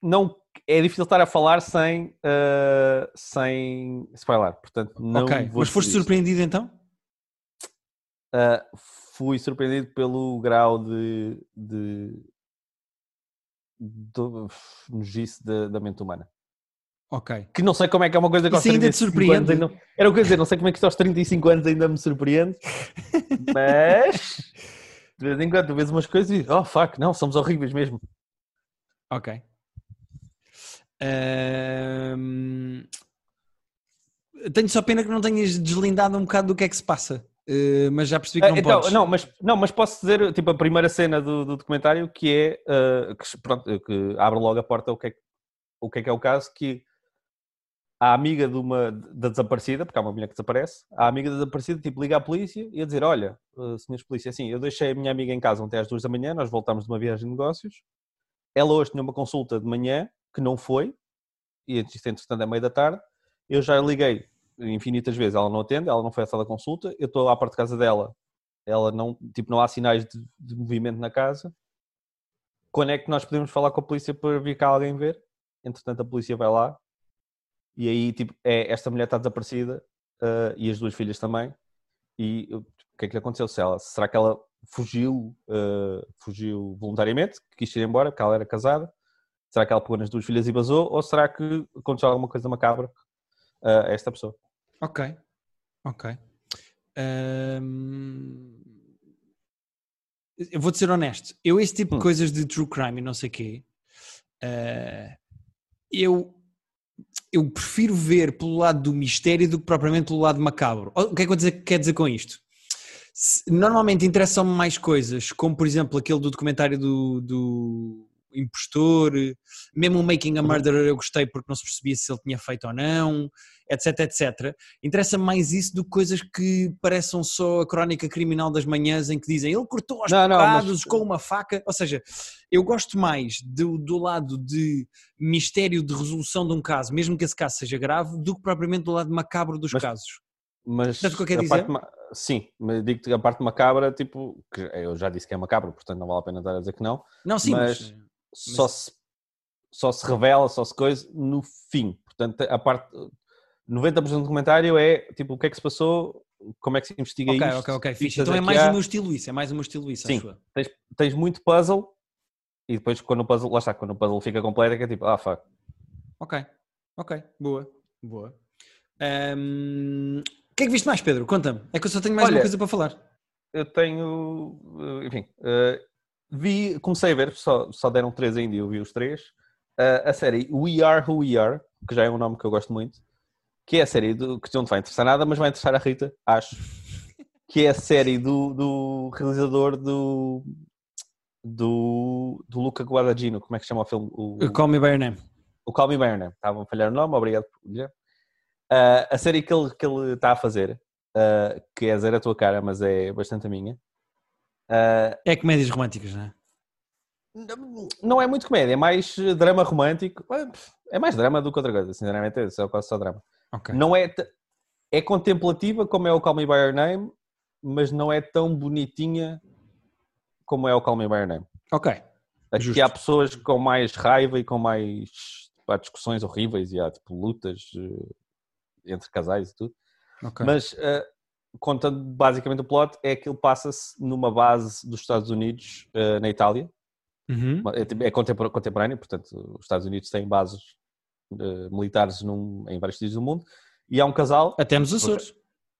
Não, é difícil estar a falar sem, uh, sem spoiler. Portanto, não ok, vou mas foste isto. surpreendido então? Uh, fui surpreendido pelo grau de, de, de nojice da, da mente humana. Ok. Que não sei como é que é uma coisa que aos ainda te 35 surpreende? ainda- Era o que eu ia dizer, não sei como é que isto aos 35 anos ainda me surpreende, mas de vez em quando tu vês umas coisas e oh fuck, não, somos horríveis mesmo. Ok. Ahm, Tenho só pena que não tenhas deslindado um bocado do que é que se passa. Uh, mas já percebi que não Ah, então, podes. não, mas, não, mas posso dizer tipo a primeira cena do, do documentário que é uh, que, pronto, que abre logo a porta o que é, o que é que é o caso que a amiga de uma da desaparecida, porque há uma mulher que desaparece, a amiga da desaparecida tipo, liga à polícia e a dizer: Olha, uh, senhores polícia, assim, eu deixei a minha amiga em casa até às duas da manhã, nós voltámos de uma viagem de negócios. Ela hoje tinha uma consulta de manhã que não foi, e isto entretanto é meio da tarde. Eu já liguei infinitas vezes, ela não atende, ela não foi à sala de consulta. Eu estou à porta de casa dela, ela não, tipo, não há sinais de, de movimento na casa. Quando é que nós podemos falar com a polícia para vir cá alguém ver? Entretanto, a polícia vai lá e aí, tipo, é, esta mulher está desaparecida ah, e as duas filhas também. E eu- o que é que lhe aconteceu? Se ela, será que ela fugiu, ah, fugiu voluntariamente, quis ir embora, porque ela era casada? Será que ela pegou nas duas filhas e vazou? Ou será que aconteceu alguma coisa macabra ah, a esta pessoa? Ok, ok. Ahm, Eu vou-te ser honesto. Eu, esse tipo Hum. de coisas de true crime e não sei o quê, eu, eu prefiro ver pelo lado do mistério do que propriamente pelo lado macabro. O que é que quer dizer com isto? Normalmente interessam-me mais coisas, como por exemplo aquele do documentário do, do impostor, mesmo o Making a Uhum. Murderer eu gostei porque não se percebia se ele tinha feito ou não, etc, etc. Interessa-me mais isso do que coisas que pareçam só a crónica criminal das manhãs em que dizem ele cortou aos Não, mas- com uma faca. Ou seja, eu gosto mais do, do lado de mistério de resolução de um caso, mesmo que esse caso seja grave, do que propriamente do lado macabro dos Mas- casos. Mas Sabes o que eu quero dizer? parte sim, mas digo-te a parte macabra, tipo, que eu já disse que é macabro, portanto não vale a pena estar a dizer que não, Não, sim, mas- mas, só, se, só se revela, só se coisa no fim. Portanto, a parte 90% do documentário é tipo o que é que se passou, como é que se investiga Ok, isto. ok, ok, que fixe. Então é mais há. o meu estilo isso, é mais o meu estilo isso, Sim. acho. Tens, tens muito puzzle e depois quando o puzzle, lá está, quando o puzzle fica completo é que é tipo, ah, fuck. Ok, ok, boa, boa. Ahm, O que é que viste mais, Pedro? Conta-me. É que eu só tenho mais Olha, uma coisa para falar. Eu tenho, eh, enfim, eh, vi, comecei a ver, só, só deram três ainda e eu vi os três. Uh, a série We Are Who We Are, que já é um nome que eu gosto muito, que é a série do, que não te vai interessar nada, mas vai interessar a Rita, acho. Que é a série do, do realizador do, do, do Luca Guadagnino, como é que chama o filme? O, Call Me By Your Name. o Call Me By Your Name. Estavam a falhar o nome, obrigado por dizer. Uh, a série que ele, que ele está a fazer, uh, que é Zero a Tua Cara, mas é bastante a minha. Uh, É comédias românticas, não é? não é muito comédia, é mais drama romântico. É mais drama do que outra coisa, sinceramente, é só, quase só drama. Ok. Não é, é contemplativa como é o Call Me By Your Name, mas não é tão bonitinha como é o Call Me By Your Name. Ok. Aqui Justo. há pessoas com mais raiva e com mais pá, discussões horríveis e há tipo lutas eh, entre casais e tudo. ok. Mas eh, contando basicamente o plot, é que ele passa-se numa base dos Estados Unidos eh, na Itália. Uhum. É, tipo- é contempor- contemporâneo, portanto, os Estados Unidos têm bases eh, militares num- em vários sítios do mundo. E há um casal, Até nos Açores.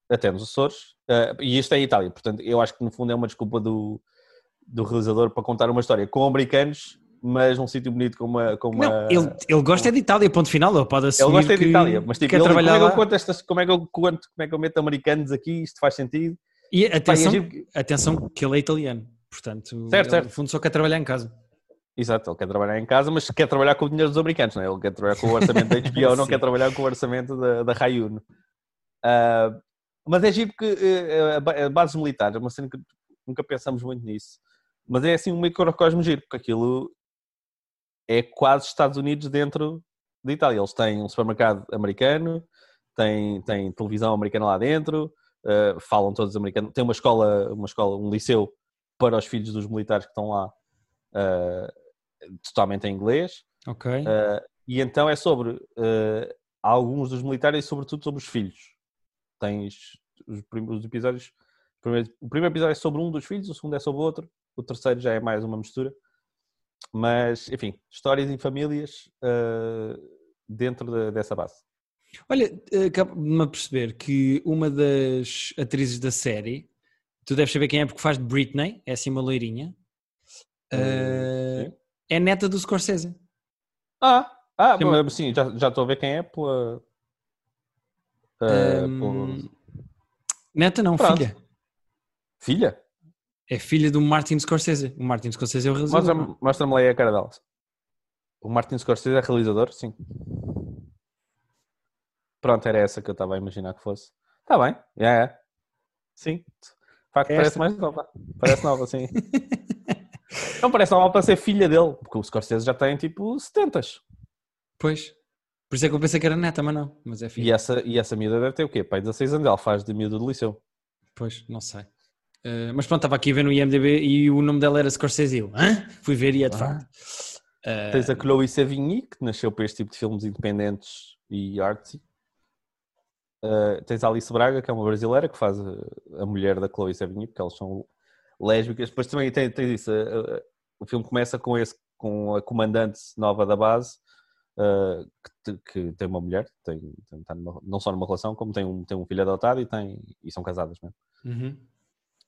até nos Açores, eh, e isto é em Itália. Portanto, eu acho que no fundo é uma desculpa do, do realizador para contar uma história com americanos, mas num sítio bonito com uma. Com uma... Não, ele, ele gosta é de Itália, ponto final. Ele pode assumir Ele gosta de que Itália, mas tipo, ele, como, trabalhar é que eu conto estas, como é que eu conto, como é que eu meto americanos aqui, isto faz sentido. E é atenção, que- atenção que ele é italiano. Portanto, Certo, ele, certo. no fundo só quer trabalhar em casa. Exato, ele quer trabalhar em casa, mas quer trabalhar com o dinheiro dos americanos, não é? Ele quer trabalhar com o orçamento da HBO, não quer trabalhar com o orçamento da, da Rayuno. Ah, mas é giro eh, a ba- a bases militares, é uma cena que nunca pensamos muito nisso, mas é assim um microcosmo giro, porque aquilo é quase Estados Unidos dentro de Itália. Eles têm um supermercado americano, têm, têm televisão americana lá dentro, ah, falam todos americanos, tem uma escola, uma escola, um liceu para os filhos dos militares que estão lá. ah, totalmente em inglês, Ok. uh, e então é sobre uh, alguns dos militares e sobretudo sobre os filhos. Tens os primeiros episódios, o primeiro, o primeiro episódio é sobre um dos filhos, o segundo é sobre o outro, o terceiro já é mais uma mistura. Mas, enfim, histórias e famílias uh, dentro de- dessa base. Olha, acabo-me a perceber que uma das atrizes da série, tu deves saber quem é porque faz de Britney, é assim uma loirinha, Uh, uh, sim. é neta do Scorsese. Ah, ah uma- mas sim, já, já estou a ver quem é pela. Um, pela- Neta não, Pronto. filha. Filha? É filha do Martin Scorsese. O Martin Scorsese é o realizador. Mostra-me mostra aí a cara dela. O Martin Scorsese é realizador? Sim. Pronto, era essa que eu estava a imaginar que fosse. Está bem, é, é. Sim. De facto, É parece mais nova. Parece nova, sim. Não parece nova para ser filha dele, porque o Scorsese já tem tipo 70 Pois. Por isso é que eu pensei que era neta, mas não. Mas é filha. e essa, e essa miúda deve ter o quê? Pai, 16 anos, ela faz de miúda do liceu. Pois, não sei. Uh, mas pronto, estava aqui a ver no IMDB e o nome dela era Scorsese. Eu, Hã? Fui ver e é de Ah. facto. Uh, Tens a Chloe Sevigny, que nasceu para este tipo de filmes independentes e artsy. Uh, tens a Alice Braga, que é uma brasileira, que faz a, mulher da Chloe Sevigny, porque elas são lésbicas. Depois também tens, tens isso. uh, o filme começa com, esse, com a comandante nova da base, uh, que, que tem uma mulher, tem, tem- está numa- não só numa relação, como tem um, tem um filho adotado e, tem, e são casadas mesmo. uhum.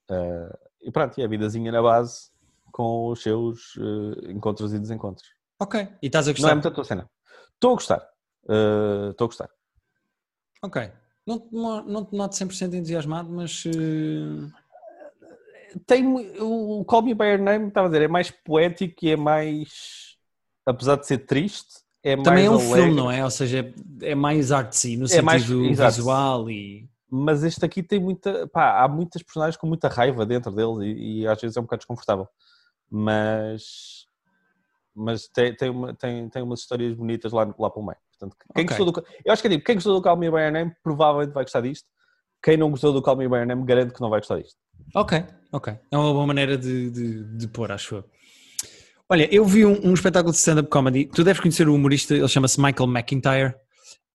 Uh, e pronto, e a vidazinha na base com os seus uh, encontros e desencontros. Ok. E estás a Não é gostar? muito a tua cena. Estou a gostar. Uh, Estou a gostar. Ok. Não, não te noto 100% entusiasmado, mas. uh, Tem, mu- o Call Me By Your Name, estava a dizer, é mais poético e é mais. Apesar de ser triste, é mais. também é um alegre. filme, não é? Ou seja, é mais artsy no É mais- sentido exato. visual e. Mas este aqui tem muita. Pá, há muitas personagens com muita raiva dentro dele e, e às vezes é um bocado desconfortável. Mas. Mas tem, tem, uma, tem, tem umas histórias bonitas lá, lá pelo meio. Portanto, quem Ok. gostou do. Eu acho que é tipo, quem gostou do Call Me By Your Name provavelmente vai gostar disto. Quem não gostou do Call Me By Your Name garante que não vai gostar disto. Ok, ok. É uma boa maneira de, de, de pôr, acho eu. Olha, eu vi um, um espetáculo de stand-up comedy. Tu deves conhecer o humorista, ele chama-se Michael McIntyre.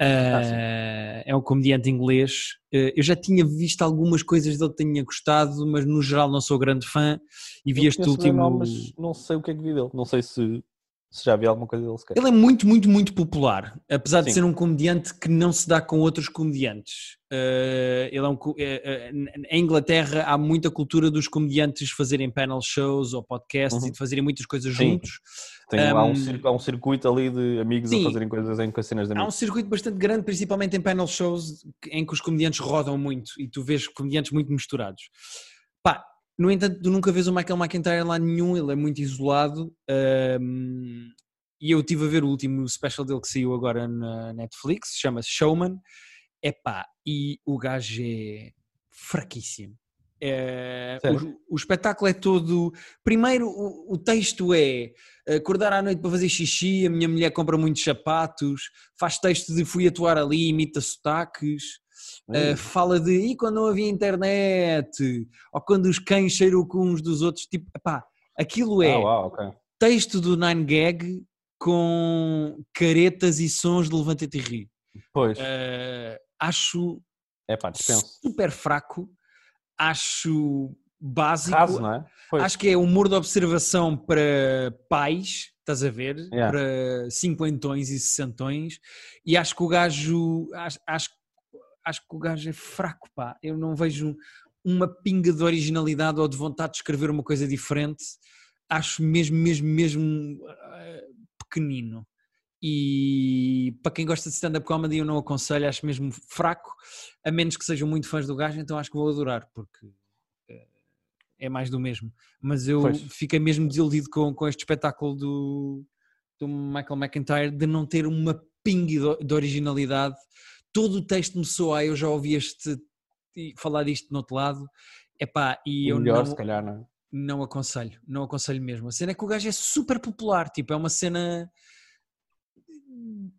Uh, é um comediante inglês. Uh, eu já tinha visto algumas coisas dele que tinha gostado, mas no geral não sou grande fã. E vi Eu este último. nome, mas não sei o que é que vi dele. Não sei se se já vi alguma coisa dele sequer. Ele é muito, muito, muito popular, apesar de Sim. ser um comediante que não se dá com outros comediantes. Uh, ele é um, eh, em Inglaterra há muita cultura dos comediantes fazerem panel shows ou podcasts Uhum. e de fazerem muitas coisas Sim. juntos. Tem, há, um Um, circo- há um circuito ali de amigos sim. a fazerem coisas em com cenas de Há um amigos. circuito bastante grande, principalmente em panel shows, em que os comediantes rodam muito e tu vês comediantes muito misturados. Pá, no entanto, tu nunca vês o Michael McIntyre lá nenhum, ele é muito isolado. hum, e eu estive a ver o último special dele que saiu agora na Netflix, chama-se Showman. Epá, e o gajo é fraquíssimo. É, o, o espetáculo é todo. Primeiro, o, o texto é acordar à noite para fazer xixi, a minha mulher compra muitos sapatos, faz texto de fui atuar ali, imita sotaques. Uh, fala de e quando não havia internet, ou quando os cães cheiram com uns dos outros, tipo, epá, aquilo é Ah, uau, ok. texto do Nine Gag com caretas e sons de levanta-te e ri. Pois, Uh, acho é pá, super fraco, acho básico, Raso, não é? Pois. acho que é humor de observação para pais, estás a ver? Yeah. Para cinquentões e sessentões, e acho que o gajo, acho, acho, acho que o gajo é fraco, pá. Eu não vejo uma pinga de originalidade ou de vontade de escrever uma coisa diferente. Acho mesmo, mesmo, mesmo eh, pequenino. E para quem gosta de stand-up comedy, eu não aconselho, acho mesmo fraco, a menos que sejam muito fãs do gajo, então acho que vou adorar, porque eh, é mais do mesmo. Mas eu Pois. fiquei mesmo desiludido com, com este espetáculo do, do Michael McIntyre de não ter uma pinga de, de originalidade. Todo o texto me soa, eu já ouvi este falar disto no outro lado, epá, e eu Melhor, não, se calhar, não é? não aconselho, não aconselho mesmo. A cena é que o gajo é super popular, tipo, é uma cena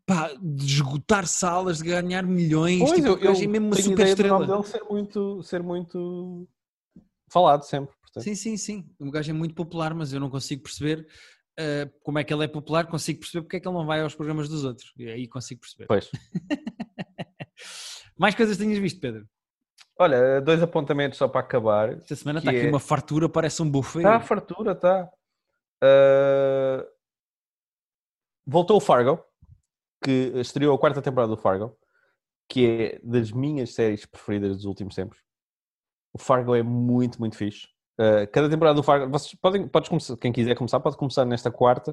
pá, de esgotar salas, de ganhar milhões, Pois, tipo, eu, o gajo é mesmo uma super estrela. dele ser muito, ser muito falado sempre. Portanto. Sim, sim, sim. O gajo é muito popular, mas eu não consigo perceber eh, como é que ele é popular, consigo perceber porque é que ele não vai aos programas dos outros. E aí consigo perceber. Pois. Mais coisas tinhas visto, Pedro? Olha, dois apontamentos só para acabar. Esta semana Que está aqui é- uma fartura, parece um buffet. Está a fartura, está. Uh, Voltou o Fargo, que estreou a quarta temporada do Fargo, que é das minhas séries preferidas dos últimos tempos. O Fargo é muito, muito fixe. Uh, cada temporada do Fargo, vocês podem, podes começar, quem quiser começar, pode começar nesta quarta,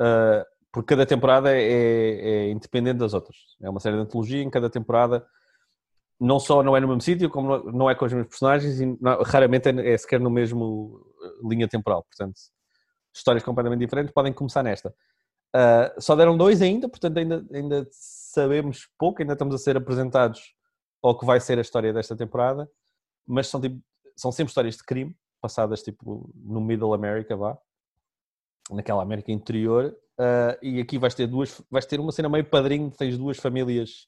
uh, porque cada temporada é, é independente das outras. É uma série de antologia em cada temporada. Não só não é no mesmo sítio, como não- é com os mesmos personagens e não- raramente é, é sequer no mesmo uh, linha temporal. Portanto, histórias completamente diferentes podem começar nesta. Uh, só deram dois ainda, portanto ainda, ainda sabemos pouco, ainda estamos a ser apresentados ao que vai ser a história desta temporada, mas são, tipo, são sempre histórias de crime, passadas tipo no Middle America, vá, naquela América interior, uh, e aqui vais ter duas, vais ter uma cena meio padrinho, tens duas famílias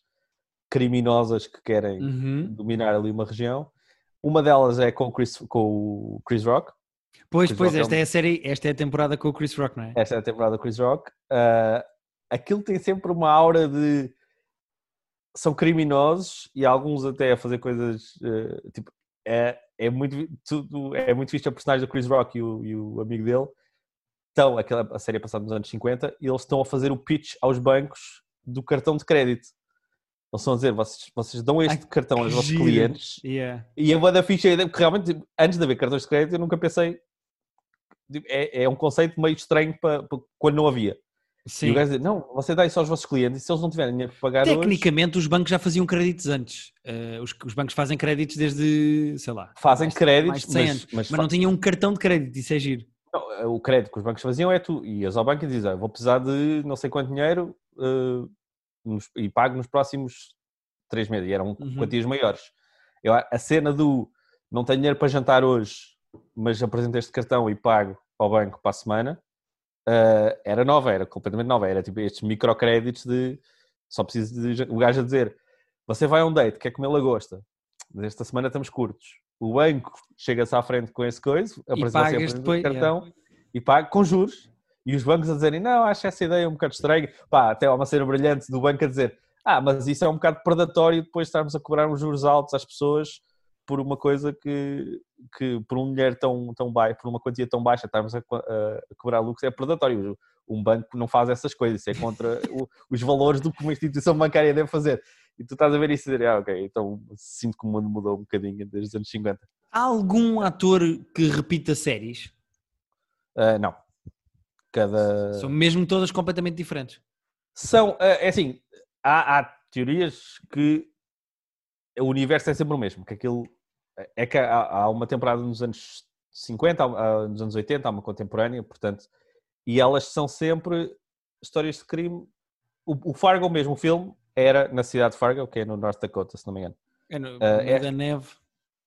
criminosas que querem Uhum. dominar ali uma região. Uma delas é com o Chris, com o Chris Rock, Pois, Chris pois, Rock é esta um- é a série, esta é a temporada com o Chris Rock, não é? esta é a temporada do Chris Rock. Uh, aquilo tem sempre uma aura de. São criminosos e alguns até a fazer coisas. uh, tipo, é, é, muito, tudo, é muito visto a personagem do Chris Rock e o, e o amigo dele. Estão, aquela, a série é passada nos anos 50, e eles estão a fazer o pitch aos bancos do cartão de crédito. Eles estão a dizer: vocês, vocês dão este Ai, cartão aos vossos clientes Yeah. e a banda ficha, porque realmente, antes de haver cartões de crédito, eu nunca pensei. tipo, É, é um conceito meio estranho para, para quando não havia. E Sim. o gajo diz: Não, você dá isso aos vossos clientes e se eles não tiverem dinheiro para pagar hoje, Tecnicamente, os bancos já faziam créditos antes. Eh, os, os bancos fazem créditos desde, sei lá, fazem créditos, mais de 100 mas, anos, mas, mas não tinham um cartão de crédito, isso é giro. Não, o crédito que os bancos faziam é tu ias ao banco e dizes: "Ah, Vou precisar de não sei quanto dinheiro eh, nos- e pago nos próximos três meses. E eram Uhum. quantias maiores. Eu, a cena do não tenho dinheiro para jantar hoje, mas apresento este cartão e pago ao banco para a semana, eh, era nova, era completamente nova. Era tipo estes microcréditos de só preciso de o gajo a dizer: Você vai a um date, quer comer lagosta, mas esta semana estamos curtos. O banco chega-se à frente com esse coisa, apresenta apresenta depois, cartão e paga com juros. E os bancos a dizerem: Não, acho essa ideia um bocado estranha. Pá, até há uma cena brilhante do banco a dizer: Ah, mas isso é um bocado predatório depois estarmos a cobrar uns juros altos às pessoas por uma coisa que, que por um dinheiro tão, tão baixo, por uma quantia tão baixa, estarmos a, co- a cobrar lucros, é predatório. Um banco não faz essas coisas, isso é contra o, os valores do que uma instituição bancária deve fazer. E tu estás a ver isso e dizer, ah, ok, então sinto que o mundo mudou um bocadinho desde os anos 50. Há algum ator que repita séries? Uh, não. Cada... São mesmo todas completamente diferentes. São, uh, é assim, há, há, teorias que o universo é sempre o mesmo, que aquilo é que há, há uma temporada nos anos 50, há, nos anos 80, há uma contemporânea, portanto, e elas são sempre histórias de crime. O, o Fargo mesmo, o filme, era na cidade de Fargo, que é no North Dakota, se não me engano. É no, uh, meio é, da neve.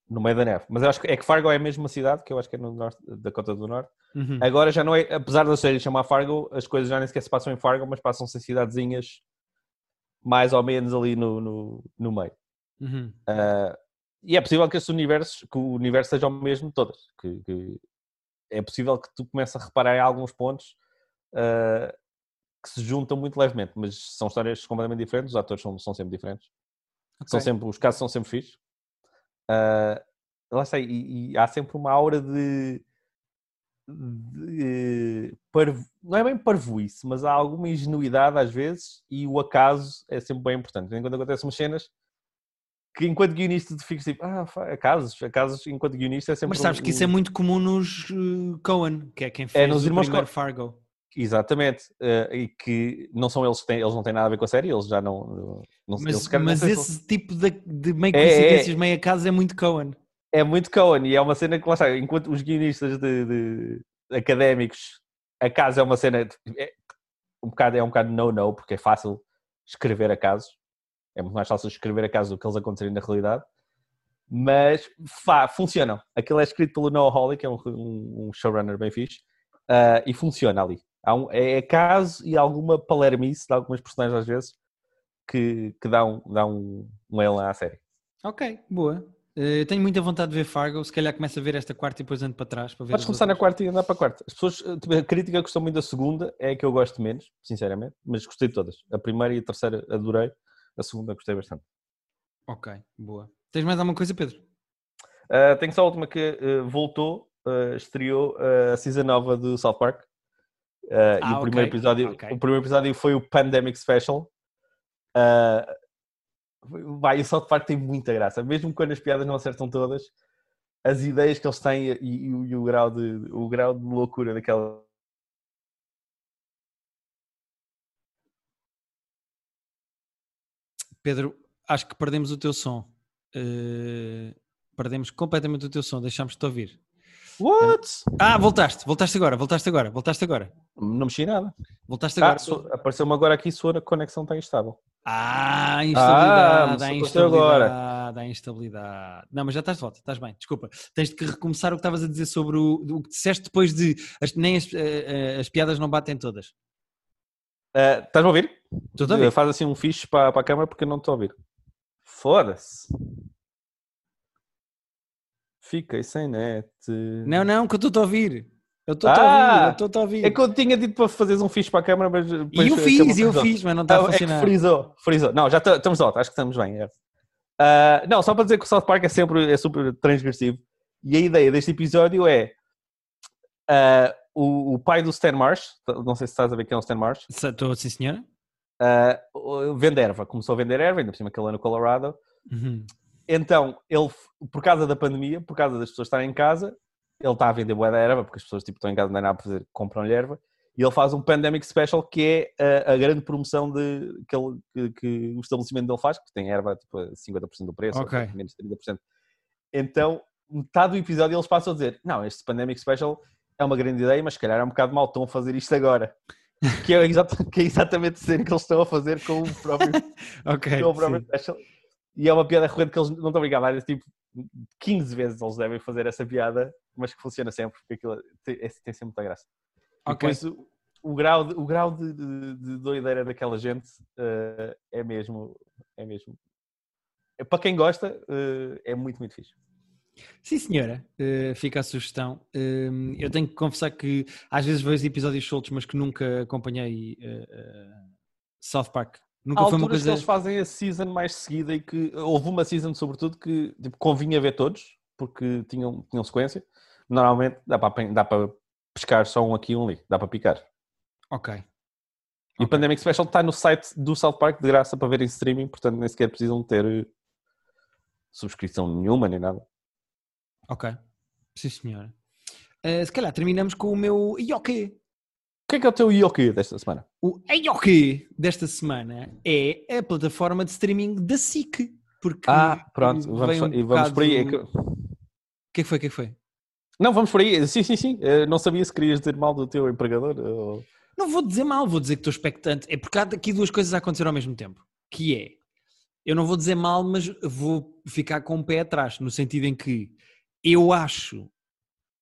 No meio da neve. Mas eu acho que é que Fargo é a mesma cidade, que eu acho que é no North Dakota do Norte. Uhum. Agora já não é, apesar da série chamar Fargo, as coisas já nem sequer se passam em Fargo, mas passam-se em cidadezinhas mais ou menos ali no, no, no meio. Uhum. Uh, e é possível que, esse universo, que o universo seja o mesmo de todas. Que, que é possível que tu comeces a reparar em alguns pontos uh, que se juntam muito levemente, mas são histórias completamente diferentes, os atores são, são sempre diferentes. Okay. São sempre, os casos são sempre fixos. Uh, lá sei, e, e, há sempre uma aura de, de parvo, não é bem parvoíce, mas há alguma ingenuidade às vezes e o acaso é sempre bem importante. Quando acontecem umas cenas que enquanto guionista tu ficas tipo, ah, acasos, acasos enquanto guionista é sempre... Mas sabes um, que isso é muito comum nos uh, Cohen, que é quem é fez é, nos o irmãos Fargo. Exatamente, uh, e que não são eles que têm, eles não têm nada a ver com a série, eles já não. não mas eles, mas esse se... tipo de, de meio coincidências, é, é, meio acaso é muito Cohen. É muito Cohen, e é uma cena que lá está, enquanto os guionistas de, de académicos, a casa é uma cena é, um bocado, é um bocado no-no, porque é fácil escrever acasos, é muito mais fácil escrever acasos do que eles acontecerem na realidade, mas fá, funcionam. Aquilo é escrito pelo Noah Hawley, que é um, um showrunner bem fixe, uh, e funciona ali. Um, é caso e alguma palermice de algumas personagens às vezes que, que dá, um, dá um, um elan à série. Ok, boa. Eh, eu tenho muita vontade de ver Fargo, se calhar começo a ver esta quarta e depois ando para trás para ver. Podes começar outras. na quarta e andar para a quarta. As pessoas, eh, a crítica gostou muito da segunda, é a que eu gosto menos, sinceramente, mas gostei de todas. A primeira e a terceira adorei, a segunda gostei bastante. Ok, boa. Tens mais alguma coisa, Pedro? Uh, tenho só a última que uh, voltou, uh, estreou a season nova do South Park. Uh, ah, e o okay. primeiro, episódio, okay. o primeiro episódio foi o Pandemic Special. Uh, vai, o South Park tem muita graça, mesmo quando as piadas não acertam todas, as ideias que eles têm e, e, e o, grau de, o grau de loucura daquela. Pedro, acho que perdemos o teu som. Uh, perdemos completamente o teu som, deixámos de te ouvir. What? Ah, voltaste, voltaste agora, voltaste agora, voltaste agora. Não mexi nada. Voltaste agora. Ah, Apareceu-me agora aqui sua conexão está instável. Ah, instabilidade, ah, instabilidade, agora. instabilidade. Não, mas já estás de volta, estás bem, desculpa. Tens de começar o que estavas a dizer sobre o, o que disseste depois de as, nem as, uh, as piadas não batem todas. Uh, estás a ouvir? Estou a ouvir. Faz assim um fixe para, para a câmera porque eu não estou a ouvir. Foda-se. Fiquei sem net. Não, não, que eu estou a ouvir. Eu estou ah, a ouvir, eu estou a ouvir. É que eu tinha dito para fazeres um fixe para a câmera, mas. E eu fiz, e eu fiz, mas não está a funcionar. É que frisou, frisou. Não, já estamos alto, acho que estamos bem. É. Uh, não, só para dizer que o South Park é sempre é super transgressivo. E a ideia deste episódio é. Uh, o, o, pai do Stan Marsh, não sei se estás a ver quem é o Stan Marsh. Estou, sim, senhora. Uh, vende erva, começou a vender erva, ainda por cima que ele é no Colorado. Uhum. Então, ele, por causa da pandemia, por causa das pessoas estarem em casa, ele está a vender boa da erva, porque as pessoas tipo, estão em casa, não nada para fazer, compram-lhe erva, e ele faz um Pandemic Special que é a, a grande promoção de, que, ele, que, que, o estabelecimento dele faz, que tem erva tipo, a 50% do preço, okay. ou menos 30%. Então, metade do episódio eles passam a dizer: Não, este Pandemic Special é uma grande ideia, mas se calhar é um bocado mal, estão a fazer isto agora. que, é que é exatamente o que eles estão a fazer com o próprio, okay, com o próprio special. E é uma piada recorrente que eles não estão a brincar, mas tipo 15 vezes eles devem fazer essa piada, mas que funciona sempre, porque aquilo tem, é, tem sempre muita graça. Okay. E depois o, o, grau, de, o grau de, de, de doideira daquela gente uh, é mesmo. É mesmo. É, para quem gosta, uh, é muito, muito fixe. Sim, senhora, uh, fica a sugestão. Uh, eu tenho que confessar que às vezes vejo episódios soltos, mas que nunca acompanhei uh, South Park. Nunca Há foi uma coisa. que eles fazem a season mais seguida e que houve uma season, sobretudo, que tipo, convinha ver todos, porque tinham, tinham sequência. Normalmente dá para, dá para pescar só um aqui e um ali, dá para picar. Ok. E o Pandemic Special está no site do South Park de graça para ver em streaming, portanto nem sequer precisam ter eh, subscrição nenhuma nem nada. Ok. Sim, senhora. Uh, se calhar terminamos com o meu Ioki. O que é que é o teu Yoki desta semana? O Ioki desta semana é a plataforma de streaming da SIC. Porque Ah, pronto, vamos, um e vamos por aí. é que- O que é que foi? O que é que foi? Não, vamos por aí. Sim, sim, sim. Eh, Não sabia se querias dizer mal do teu empregador. ou- Não vou dizer mal, vou dizer que estou expectante. É porque há aqui duas coisas a acontecer ao mesmo tempo. Que é, eu não vou dizer mal, mas vou ficar com o pé atrás, no sentido em que eu acho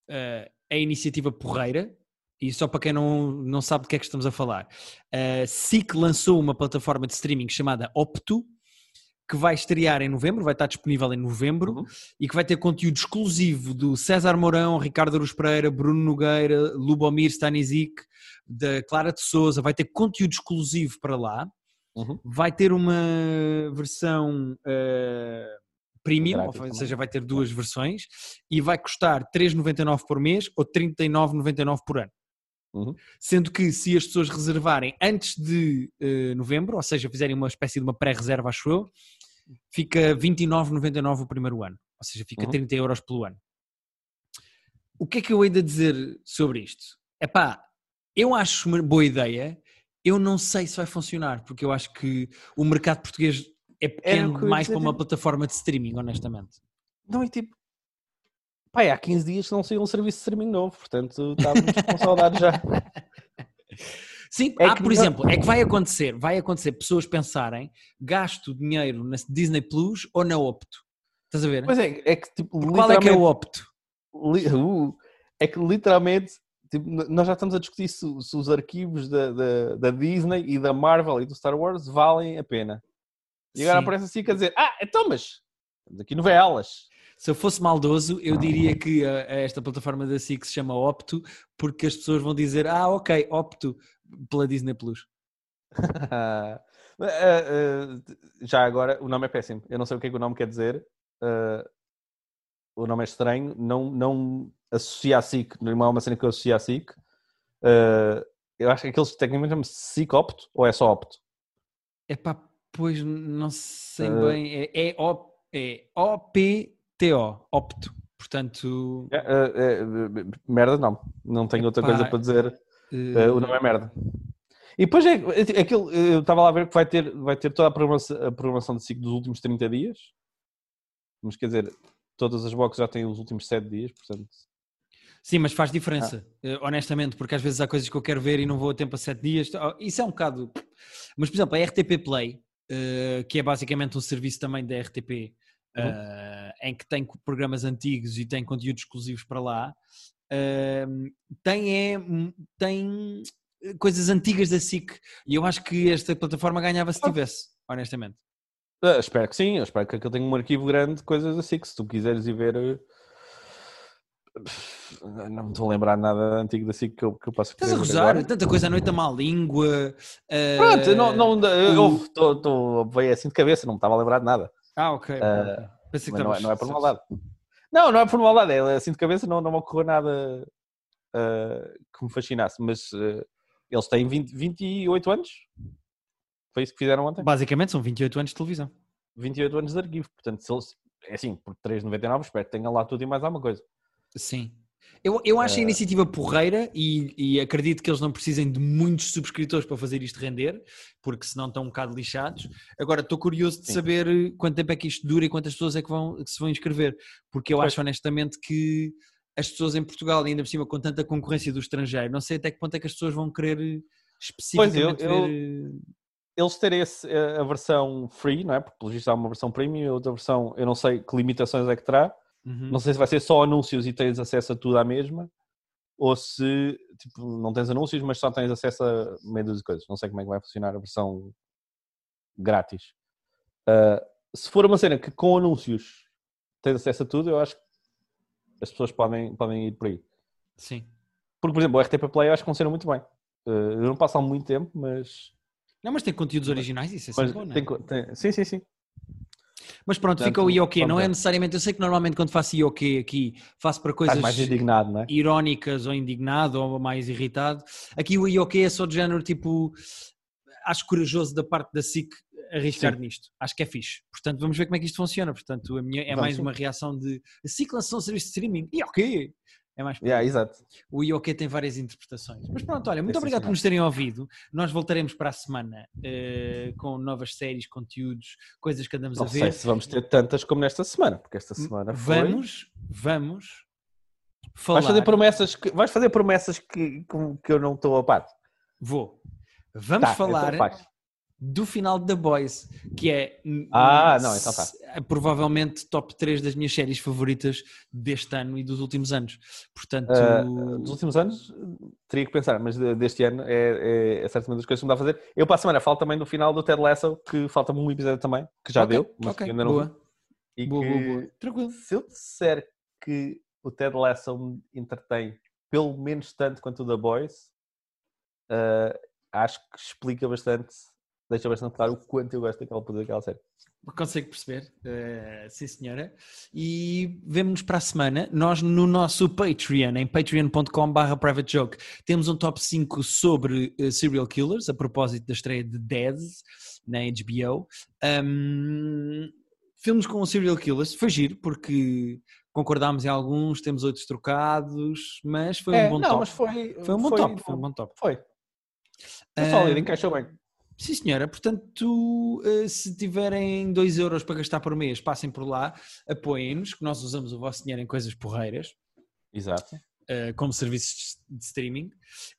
eh, a iniciativa porreira, e só para quem não, não sabe do que é que estamos a falar, a SIC lançou uma plataforma de streaming chamada Opto, que vai estrear em novembro, vai estar disponível em novembro, Uhum. e que vai ter conteúdo exclusivo do César Mourão, Ricardo Aruz Pereira, Bruno Nogueira, Lubomir Stanisic, da Clara de Souza, vai ter conteúdo exclusivo para lá, Uhum. vai ter uma versão eh, premium, ou também. seja, vai ter duas versões, e vai custar 3,99 por mês ou 39,99 por ano. Uhum. Sendo que se as pessoas reservarem antes de eh, novembro, ou seja, fizerem uma espécie de uma pré-reserva, acho eu, fica 29,99 o primeiro ano. Ou seja, fica Uhum. 30 euros pelo ano. O que é que eu hei de dizer sobre isto? Epá, eu acho uma boa ideia, eu não sei se vai funcionar, porque eu acho que o mercado português é pequeno demais para uma tipo- plataforma de streaming, honestamente. Não, e tipo. Pai, há 15 dias que não saiu um serviço de streaming novo, portanto estávamos com saudade já. Sim, É há, por não- exemplo, é que vai acontecer, vai acontecer pessoas pensarem, gasto dinheiro na Disney Plus ou na Opto. Estás a ver? Pois é, é que tipo, Qual é que é o Opto? li- uh, é que literalmente tipo, nós já estamos a discutir se, se os arquivos da, da, da Disney e da Marvel e do Star Wars valem a pena. E agora Sim. aparece assim a dizer: Ah, então, mas temos aqui novelas. Se eu fosse maldoso, eu diria que a, a esta plataforma da SIC se chama Opto, porque as pessoas vão dizer, ah, ok, Opto pela Disney Plus. Ah, ah, já agora, o nome é péssimo. Eu não sei o que é que o nome quer dizer. O nome é estranho. Não, não associa a SIC. Não é uma cena que eu associo a SIC. Eu acho que aqueles tecnicamente chamam-se SIC Opto ou é só Opto? É pá, pois não sei bem, é, é, O- é O-P-T-O, Opto. Portanto, É, é, é, merda, não. Não tenho outra Epá, coisa para dizer. eh, Eh, o nome é merda. E depois é, é aquilo, eu estava lá a ver que vai ter, vai ter toda a programação, a programação de SIC dos últimos 30 dias. Mas quer dizer, todas as boxes já têm os últimos 7 dias, portanto. Sim, mas faz diferença, Ah. eh, honestamente, porque às vezes há coisas que eu quero ver e não vou a tempo a sete dias. Oh, Isso é um bocado. Mas, por exemplo, a RTP Play, eh, que é basicamente um serviço também da RTP, Uhum. eh, em que tem programas antigos e tem conteúdos exclusivos para lá, eh, tem, é, tem coisas antigas da SIC. E eu acho que esta plataforma ganhava se tivesse, honestamente. Ah, espero que sim, eu espero que aquilo tenha um arquivo grande de coisas assim, que se tu quiseres ir ver. eh, Não me estou a lembrar nada antigo da SIC que eu, que eu possa Estás a gozar? Tanta coisa à noite a má língua. eh, Pronto, não, não, eu estou- veio assim de cabeça, não me estava a lembrar de nada. Ah, ok. Ah, ok. Pensei que não, é, não é por maldade. Não, não é por maldade, é assim de cabeça não, não me ocorreu nada ah, que me fascinasse, mas ah, eles têm 20, 28 anos. Foi isso que fizeram ontem? Basicamente são 28 anos de televisão. 28 anos de arquivo, portanto, se eles, é assim, por 3,99 espero que tenha lá tudo e mais alguma coisa. Sim. Eu, eu acho a Eh, iniciativa porreira e, e acredito que eles não precisem de muitos subscritores para fazer isto render, porque senão estão um bocado lixados. Agora estou curioso de Sim. saber quanto tempo é que isto dura e quantas pessoas é que, vão, que se vão inscrever, porque eu Pois. acho honestamente que as pessoas em Portugal, ainda por cima com tanta concorrência do estrangeiro, não sei até que ponto é que as pessoas vão querer especificamente eu- ver. Eles terem eh, a versão free, não é? Porque pelo visto há uma versão premium e outra versão, eu não sei que limitações é que terá. Uhum. Não sei se vai ser só anúncios e tens acesso a tudo à mesma, ou se tipo, não tens anúncios, mas só tens acesso a meia dúzia de coisas. Não sei como é que vai funcionar a versão grátis. Ah, se for uma cena que com anúncios tens acesso a tudo, eu acho que as pessoas podem, podem ir por aí. Sim. Porque, por exemplo, o RTP Play eu acho que funciona muito bem. Ah, eu não passo há muito tempo, mas. Não, mas tem conteúdos originais, isso é sempre bom, não é? tem tem- sim, sim, sim. Mas pronto, Portanto, fica o IOQ. Não é necessariamente. Eu sei que normalmente quando faço IOQ aqui faço para coisas mais indignado, não é? irónicas ou indignado ou mais irritado. Aqui o IOQ é só de género tipo. Acho corajoso da parte da SIC arriscar Sim. nisto. Acho que é fixe. Portanto, vamos ver como é que isto funciona. Portanto, a minha é Vamos mais sim. uma reação de a SIC lançou um serviço de streaming. IOQ! É mais. Yeah, exato. O IOQ tem várias interpretações. Mas pronto, olha, muito obrigado por nos terem ouvido. Nós voltaremos para a semana eh, com novas séries, conteúdos, coisas que andamos Não a sei ver. se vamos ter tantas como nesta semana, porque esta semana foi... Vamos, vamos falar. Vais fazer promessas que, vais fazer promessas que, que, eu não estou a par. Vou. Vamos Tá, falar então. Do final de The Boys, que é n- Ah, n- não, então tá. é provavelmente top 3 das minhas séries favoritas deste ano e dos últimos anos. Portanto, Ah, dos últimos anos, teria que pensar, mas de- deste ano é, é, é certamente das coisas que me dá a fazer. Eu para a semana falo também do final do Ted Lasso, que falta-me um episódio também, que já Ok, deu, mas ok, que ainda não boa. E boa, que, boa, boa. Tranquilo. se eu disser que o Ted Lasso me entretém pelo menos tanto quanto o The Boys, ah, acho que explica bastante, deixa bastante claro o quanto eu gosto daquela, daquela série. Consigo perceber, eh, sim senhora. E vemo-nos para a semana. Nós no nosso Patreon, em patreon.com.br privatejoke, temos um top 5 sobre eh, serial killers, a propósito da estreia de Dead na HBO. Um, filmes com serial killers, foi giro, porque concordámos em alguns, temos outros trocados, mas foi um É, bom não, top. mas foi, Foi um bom top, foi um bom top. Foi. Foi sólido, Ah, encaixou bem. Sim, senhora. Portanto, eh, se tiverem 2 euros para gastar por mês, passem por lá, apoiem-nos, que nós usamos o vosso dinheiro em coisas porreiras, Exato. eh, como serviços de streaming.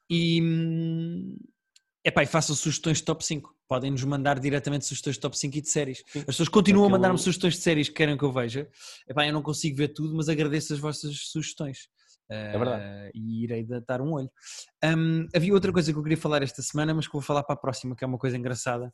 E, hum, epá, e façam sugestões de top 5. Podem nos mandar diretamente sugestões de top 5 e de séries. As pessoas continuam a mandar-me sugestões de séries que querem que eu veja. Epá, eu não consigo ver tudo, mas agradeço as vossas sugestões. É verdade. Eh, e irei da- dar um olho. Hum, havia outra coisa que eu queria falar esta semana, mas que vou falar para a próxima, que é uma coisa engraçada,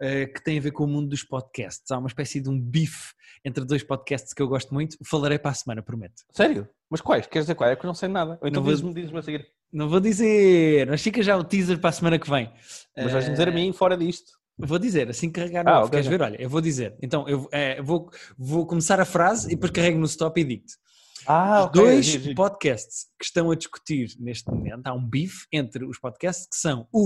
eh, que tem a ver com o mundo dos podcasts. Há uma espécie de um bife entre dois podcasts que eu gosto muito. Falarei para a semana, prometo. Sério? Mas quais? Queres dizer quais? É que eu não sei nada. Ou então Não vou- dizes-me diz a seguir. Não vou dizer, mas fica já o teaser para a semana que vem. Mas vais-me dizer a mim fora disto. Vou dizer, assim que carregar no Ah, off, ok, queres ver? Olha, eu vou dizer. Então, eu eh, vou, vou começar a frase e depois carrego no stop e digo-te. Ah, Os dois podcasts que estão a discutir neste momento, há um bife entre os podcasts que são o